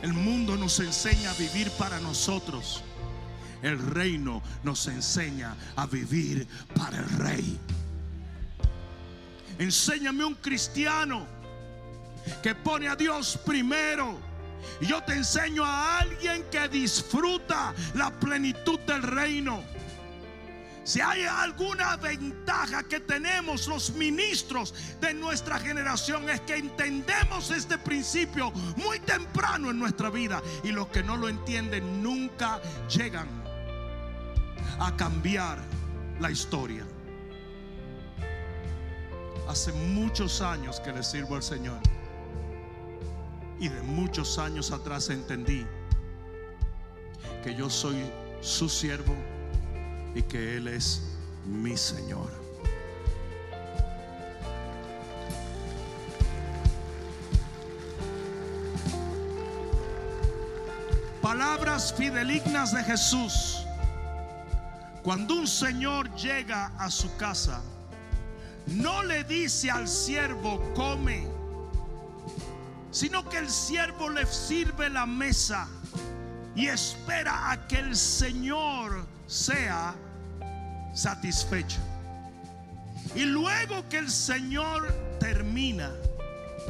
El mundo nos enseña a vivir para nosotros. El reino nos enseña a vivir para el rey. Enséñame un cristiano que pone a Dios primero. Yo te enseño a alguien que disfruta la plenitud del reino. Si hay alguna ventaja que tenemos los ministros de nuestra generación es que entendemos este principio muy temprano en nuestra vida y los que no lo entienden nunca llegan a cambiar la historia. Hace muchos años que le sirvo al Señor y de muchos años atrás entendí que yo soy su siervo y que Él es mi Señor. Palabras fidelignas de Jesús. Cuando un Señor llega a su casa, no le dice al siervo, come, sino que el siervo le sirve la mesa y espera a que el Señor sea satisfecho. Y luego que el Señor termina,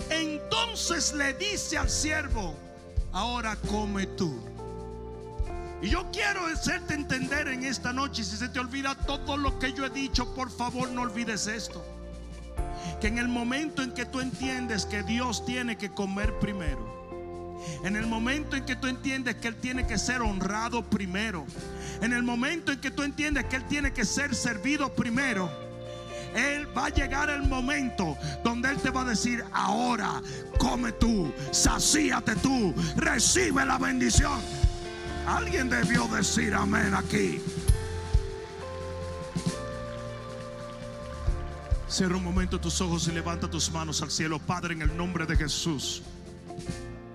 entonces le dice al siervo, ahora come tú. Y yo quiero hacerte entender en esta noche, si se te olvida todo lo que yo he dicho, por favor no olvides esto. Que en el momento en que tú entiendes que Dios tiene que comer primero, en el momento en que tú entiendes que Él tiene que ser honrado primero, en el momento en que tú entiendes que Él tiene que ser servido primero, Él va a llegar el momento donde Él te va a decir, ahora come tú, sacíate tú, recibe la bendición. Alguien debió decir amén aquí. Cierra un momento tus ojos y levanta tus manos al cielo, Padre, en el nombre de Jesús.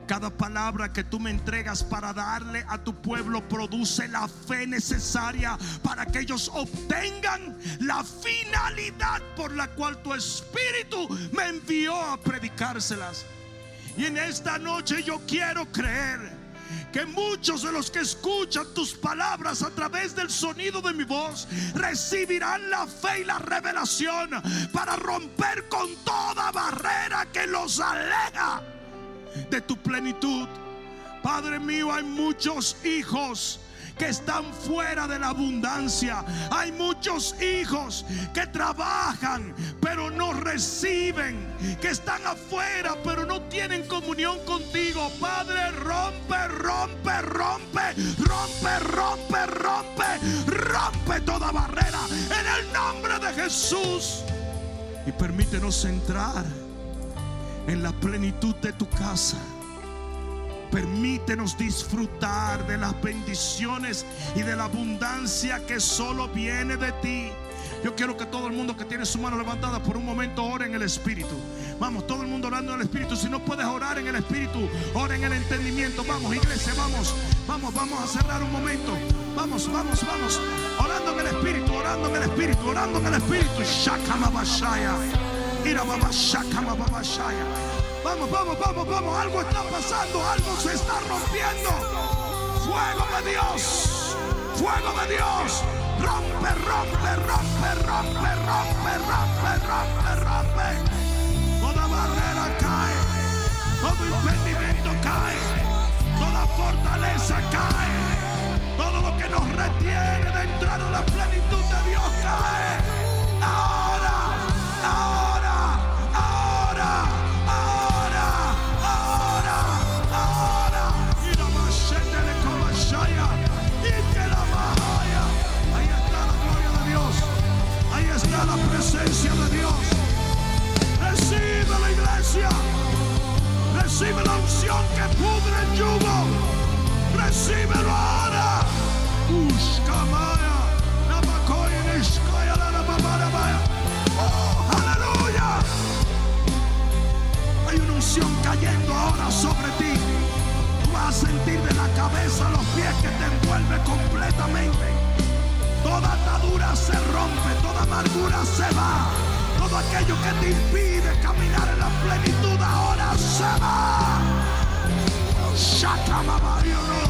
Cada palabra que tú me entregas para darle a tu pueblo produce la fe necesaria para que ellos obtengan la finalidad por la cual tu espíritu me envió a predicárselas. Y en esta noche yo quiero creer que muchos de los que escuchan tus palabras a través del sonido de mi voz recibirán la fe y la revelación para romper con toda barrera que los aleja de tu plenitud. Padre mío, hay muchos hijos que están fuera de la abundancia. Hay muchos hijos que trabajan pero no reciben, que están afuera pero no tienen comunión contigo. Padre, rompe, rompe, rompe, rompe, rompe, rompe, rompe toda barrera en el nombre de Jesús. Y permítenos entrar en la plenitud de tu casa. Permítenos disfrutar de las bendiciones y de la abundancia que solo viene de ti. Yo quiero que todo el mundo que tiene su mano levantada por un momento ore en el Espíritu. Vamos, todo el mundo orando en el Espíritu. Si no puedes orar en el Espíritu, ora en el entendimiento. Vamos, iglesia, vamos. Vamos, vamos a cerrar un momento. Vamos, vamos, vamos. Orando en el Espíritu, orando en el Espíritu, orando en el Espíritu. Shakamabashaya. Vamos, vamos, vamos, vamos. Algo está pasando, algo se está rompiendo. Fuego de Dios, fuego de Dios. Rompe, rompe, rompe, rompe, rompe, rompe, rompe, rompe. Toda barrera cae, todo impedimento cae, toda fortaleza cae, todo lo que nos retiene de entrar a la plenitud de Dios cae. Recibe la unción que pudre el yugo. Recíbelo ahora. Ushkamaya. Nishkaya la. Oh, aleluya. Hay una unción cayendo ahora sobre ti. Tú vas a sentir de la cabeza a los pies que te envuelve completamente. Toda atadura se rompe, toda amargura se va. Todo aquello que te impide caminar en la plenitud ahora se va. Shaka Shamabario no.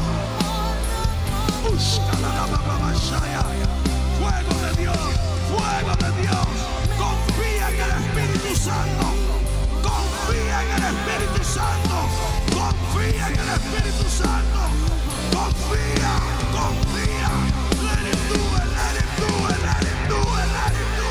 Ushkalalabalabashaya. Fuego de Dios, fuego de Dios. Confía en el Espíritu Santo. Confía en el Espíritu Santo. Confía en el Espíritu Santo. Confía, confía. Let him do it, let him do it, let him do it, let him do it.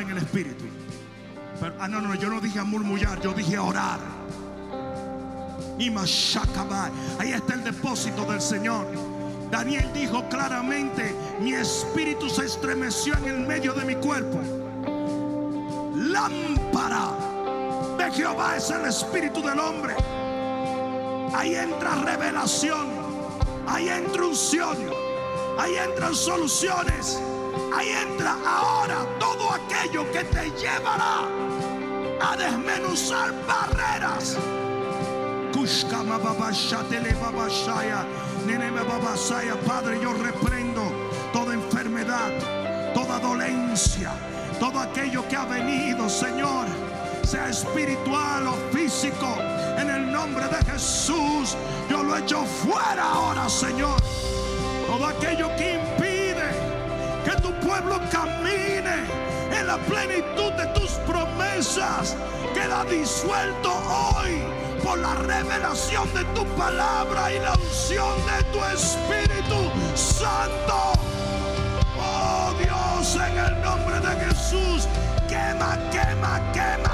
En el espíritu. Ah, no, no, yo no dije a murmullar, yo dije a orar. Ahí está el depósito del Señor. Daniel dijo claramente, mi espíritu se estremeció en el medio de mi cuerpo. Lámpara de Jehová es el espíritu del hombre. Ahí entra revelación. Ahí entra unción. Ahí entran soluciones. Ahí entra ahora todo aquello que te llevará a desmenuzar barreras. Padre, yo reprendo toda enfermedad, toda dolencia, todo aquello que ha venido, Señor, sea espiritual o físico. En el nombre de Jesús, yo lo echo fuera ahora, Señor. Todo aquello que impide que tu pueblo camine en la plenitud de tus promesas, queda disuelto hoy por la revelación de tu palabra y la unción de tu Espíritu Santo. Oh Dios, en el nombre de Jesús, quema, quema, quema,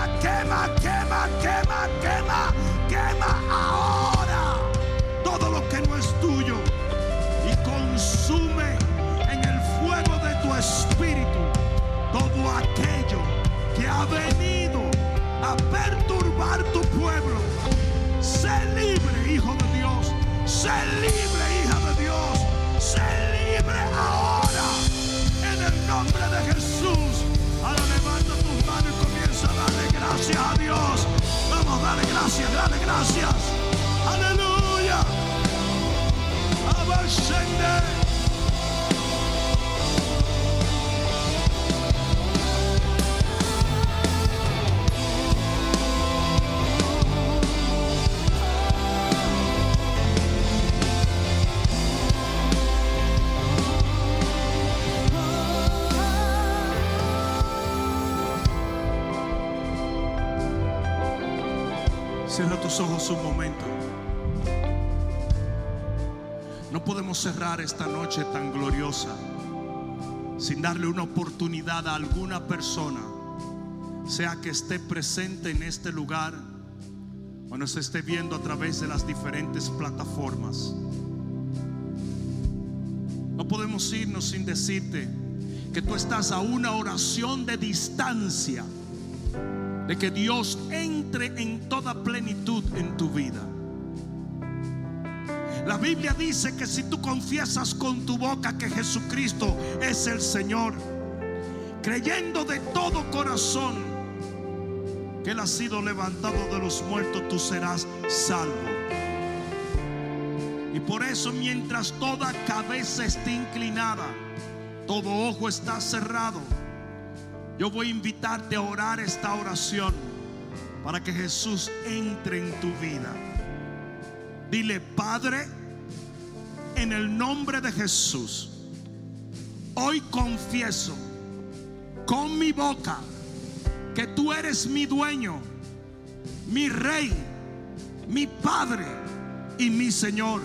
Sé libre, hija de Dios. Sé libre ahora. En el nombre de Jesús. Ahora levanta tus manos y comienza a darle gracias a Dios. Vamos a darle gracias, dale gracias. Aleluya. Abashende. Ojos un momento. No podemos cerrar esta noche tan gloriosa sin darle una oportunidad a alguna persona, sea que esté presente en este lugar o nos esté viendo a través de las diferentes plataformas. No podemos irnos sin decirte que tú estás a una oración de distancia de que Dios entre en toda plenitud en tu vida. La Biblia dice que si tú confiesas con tu boca que Jesucristo es el Señor, creyendo de todo corazón que Él ha sido levantado de los muertos, tú serás salvo. Y por eso mientras toda cabeza esté inclinada, todo ojo está cerrado, yo voy a invitarte a orar esta oración para que Jesús entre en tu vida. Dile, Padre, en el nombre de Jesús, hoy confieso con mi boca que tú eres mi dueño, mi rey, mi padre y mi Señor,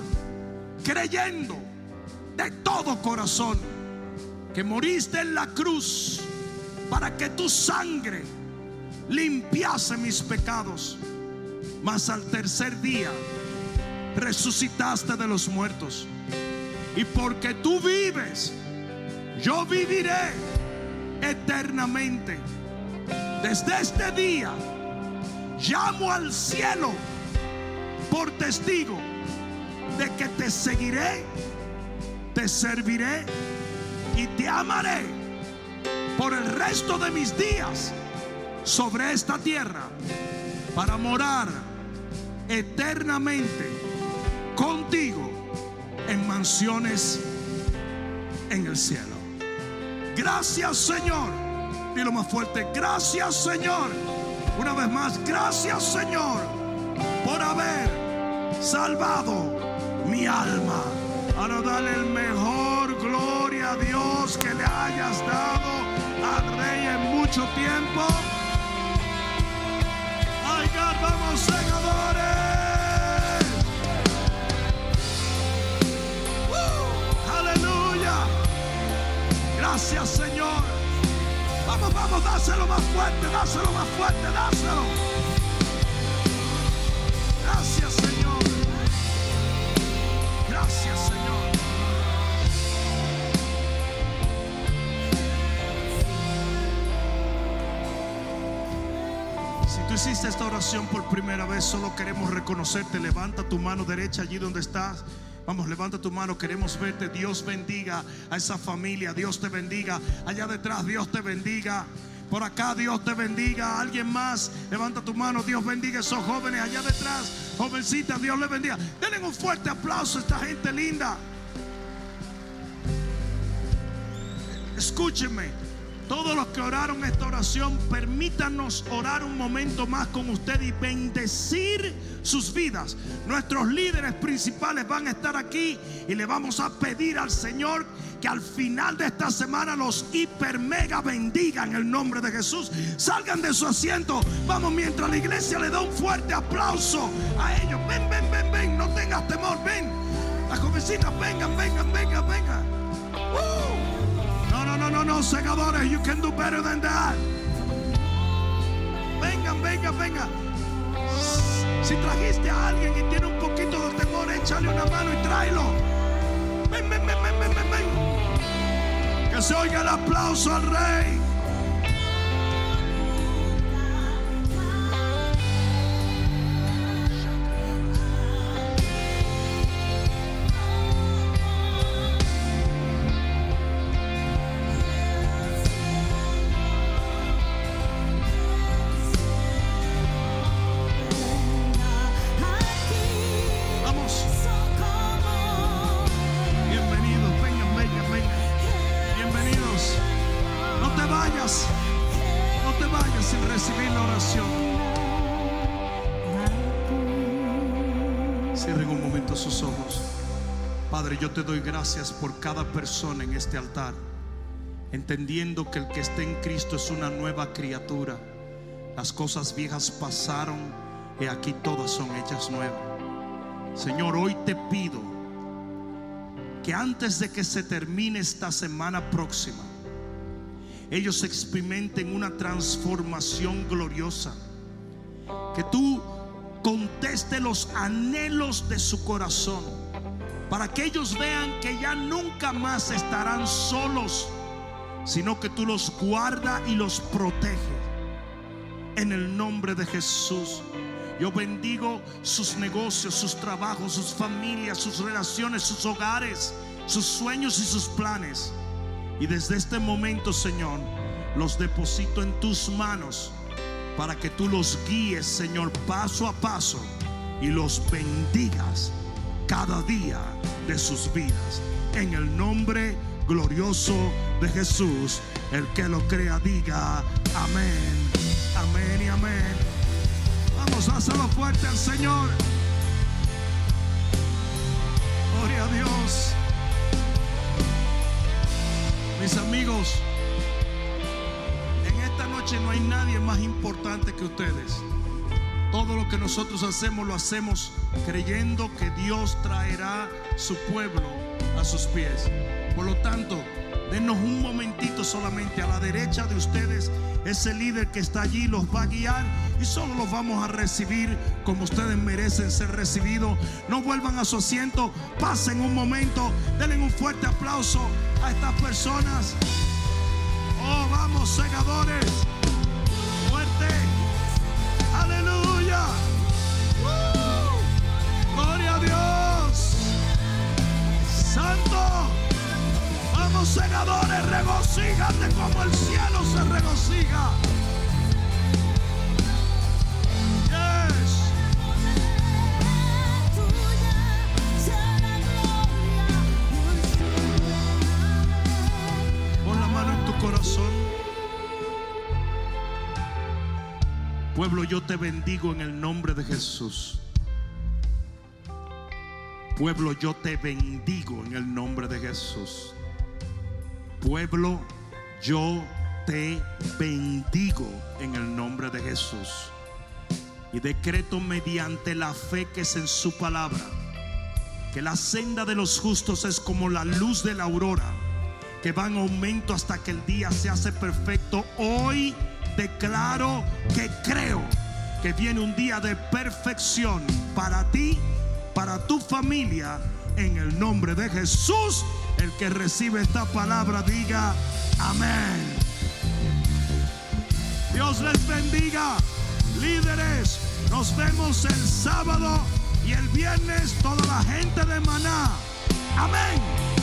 creyendo de todo corazón que moriste en la cruz para que tu sangre limpiase mis pecados. mas al tercer día resucitaste de los muertos. Y porque tú vives, yo viviré eternamente. Desde este día llamo al cielo por testigo de que te seguiré, te serviré y te amaré por el resto de mis días sobre esta tierra para morar eternamente contigo en mansiones en el cielo. Gracias Señor. Dilo más fuerte. Gracias Señor. Una vez más, gracias Señor por haber salvado mi alma. Ahora dale el mejor gloria a Dios que le hayas dado al Rey en mucho tiempo. Ay, God, vamos segadores. ¡Woo! Aleluya. Gracias, Señor. Vamos, vamos, dáselo más fuerte, dáselo más fuerte, dáselo. Gracias, Señor. Gracias, Señor. Hiciste esta oración por primera vez, solo queremos reconocerte. Levanta tu mano derecha allí donde estás. Vamos, levanta tu mano, queremos verte. Dios bendiga a esa familia. Dios te bendiga. Allá detrás, Dios te bendiga. Por acá, Dios te bendiga. Alguien más, levanta tu mano. Dios bendiga a esos jóvenes allá detrás. Jovencitas, Dios les bendiga. Denle un fuerte aplauso a esta gente linda. Escúchenme. Todos los que oraron esta oración, permítanos orar un momento más con usted y bendecir sus vidas. Nuestros líderes principales van a estar aquí y le vamos a pedir al Señor que al final de esta semana los hiper mega bendiga en el nombre de Jesús. Salgan de su asiento. Vamos mientras la iglesia le da un fuerte aplauso a ellos. Ven, ven, ven, ven. No tengas temor. Ven. Las jovencitas, vengan, vengan, vengan, vengan. ¡Uh! No, no, no, segadores, you can do better than that. Vengan, vengan, vengan. Si trajiste a alguien y tiene un poquito de temor, échale una mano y tráelo. Ven, ven, ven, ven, ven, ven. Que se oiga el aplauso al rey. Gracias por cada persona en este altar, entendiendo que el que está en Cristo es una nueva criatura. Las cosas viejas pasaron y aquí todas son hechas nuevas. Señor, hoy te pido que antes de que se termine esta semana próxima, ellos experimenten una transformación gloriosa. Que tú conteste los anhelos de su corazón. Para que ellos vean que ya nunca más estarán solos, sino que tú los guarda y los protege. En el nombre de Jesús. Yo bendigo sus negocios, sus trabajos, sus familias, sus relaciones, sus hogares, sus sueños y sus planes. Y desde este momento, Señor, los deposito en tus manos para que tú los guíes, Señor, paso a paso y los bendigas cada día de sus vidas. En el nombre glorioso de Jesús, el que lo crea, diga amén, amén y amén. Vamos, hazlo fuerte al Señor. Gloria a Dios. Mis amigos, en esta noche no hay nadie más importante que ustedes. Todo lo que nosotros hacemos lo hacemos creyendo que Dios traerá su pueblo a sus pies. Por lo tanto, Denos un momentito solamente a la derecha de ustedes. Ese líder que está allí los va a guiar y solo los vamos a recibir como ustedes merecen ser recibidos. No vuelvan a su asiento, pasen un momento, denle un fuerte aplauso a estas personas. Oh, vamos, segadores. Segadores, regocíjate como el cielo se regocija. Pon la mano en tu corazón. Pueblo, yo te bendigo en el nombre de Jesús. Pueblo, yo te bendigo en el nombre de Jesús. Pueblo, yo te bendigo en el nombre de Jesús. Y decreto mediante la fe que es en su palabra, que la senda de los justos es como la luz de la aurora, que va en aumento hasta que el día se hace perfecto. Hoy declaro que creo que viene un día de perfección para ti, para tu familia, en el nombre de Jesús. El que recibe esta palabra diga amén. Dios les bendiga, líderes. Nos vemos el sábado y el viernes toda la gente de Maná. Amén.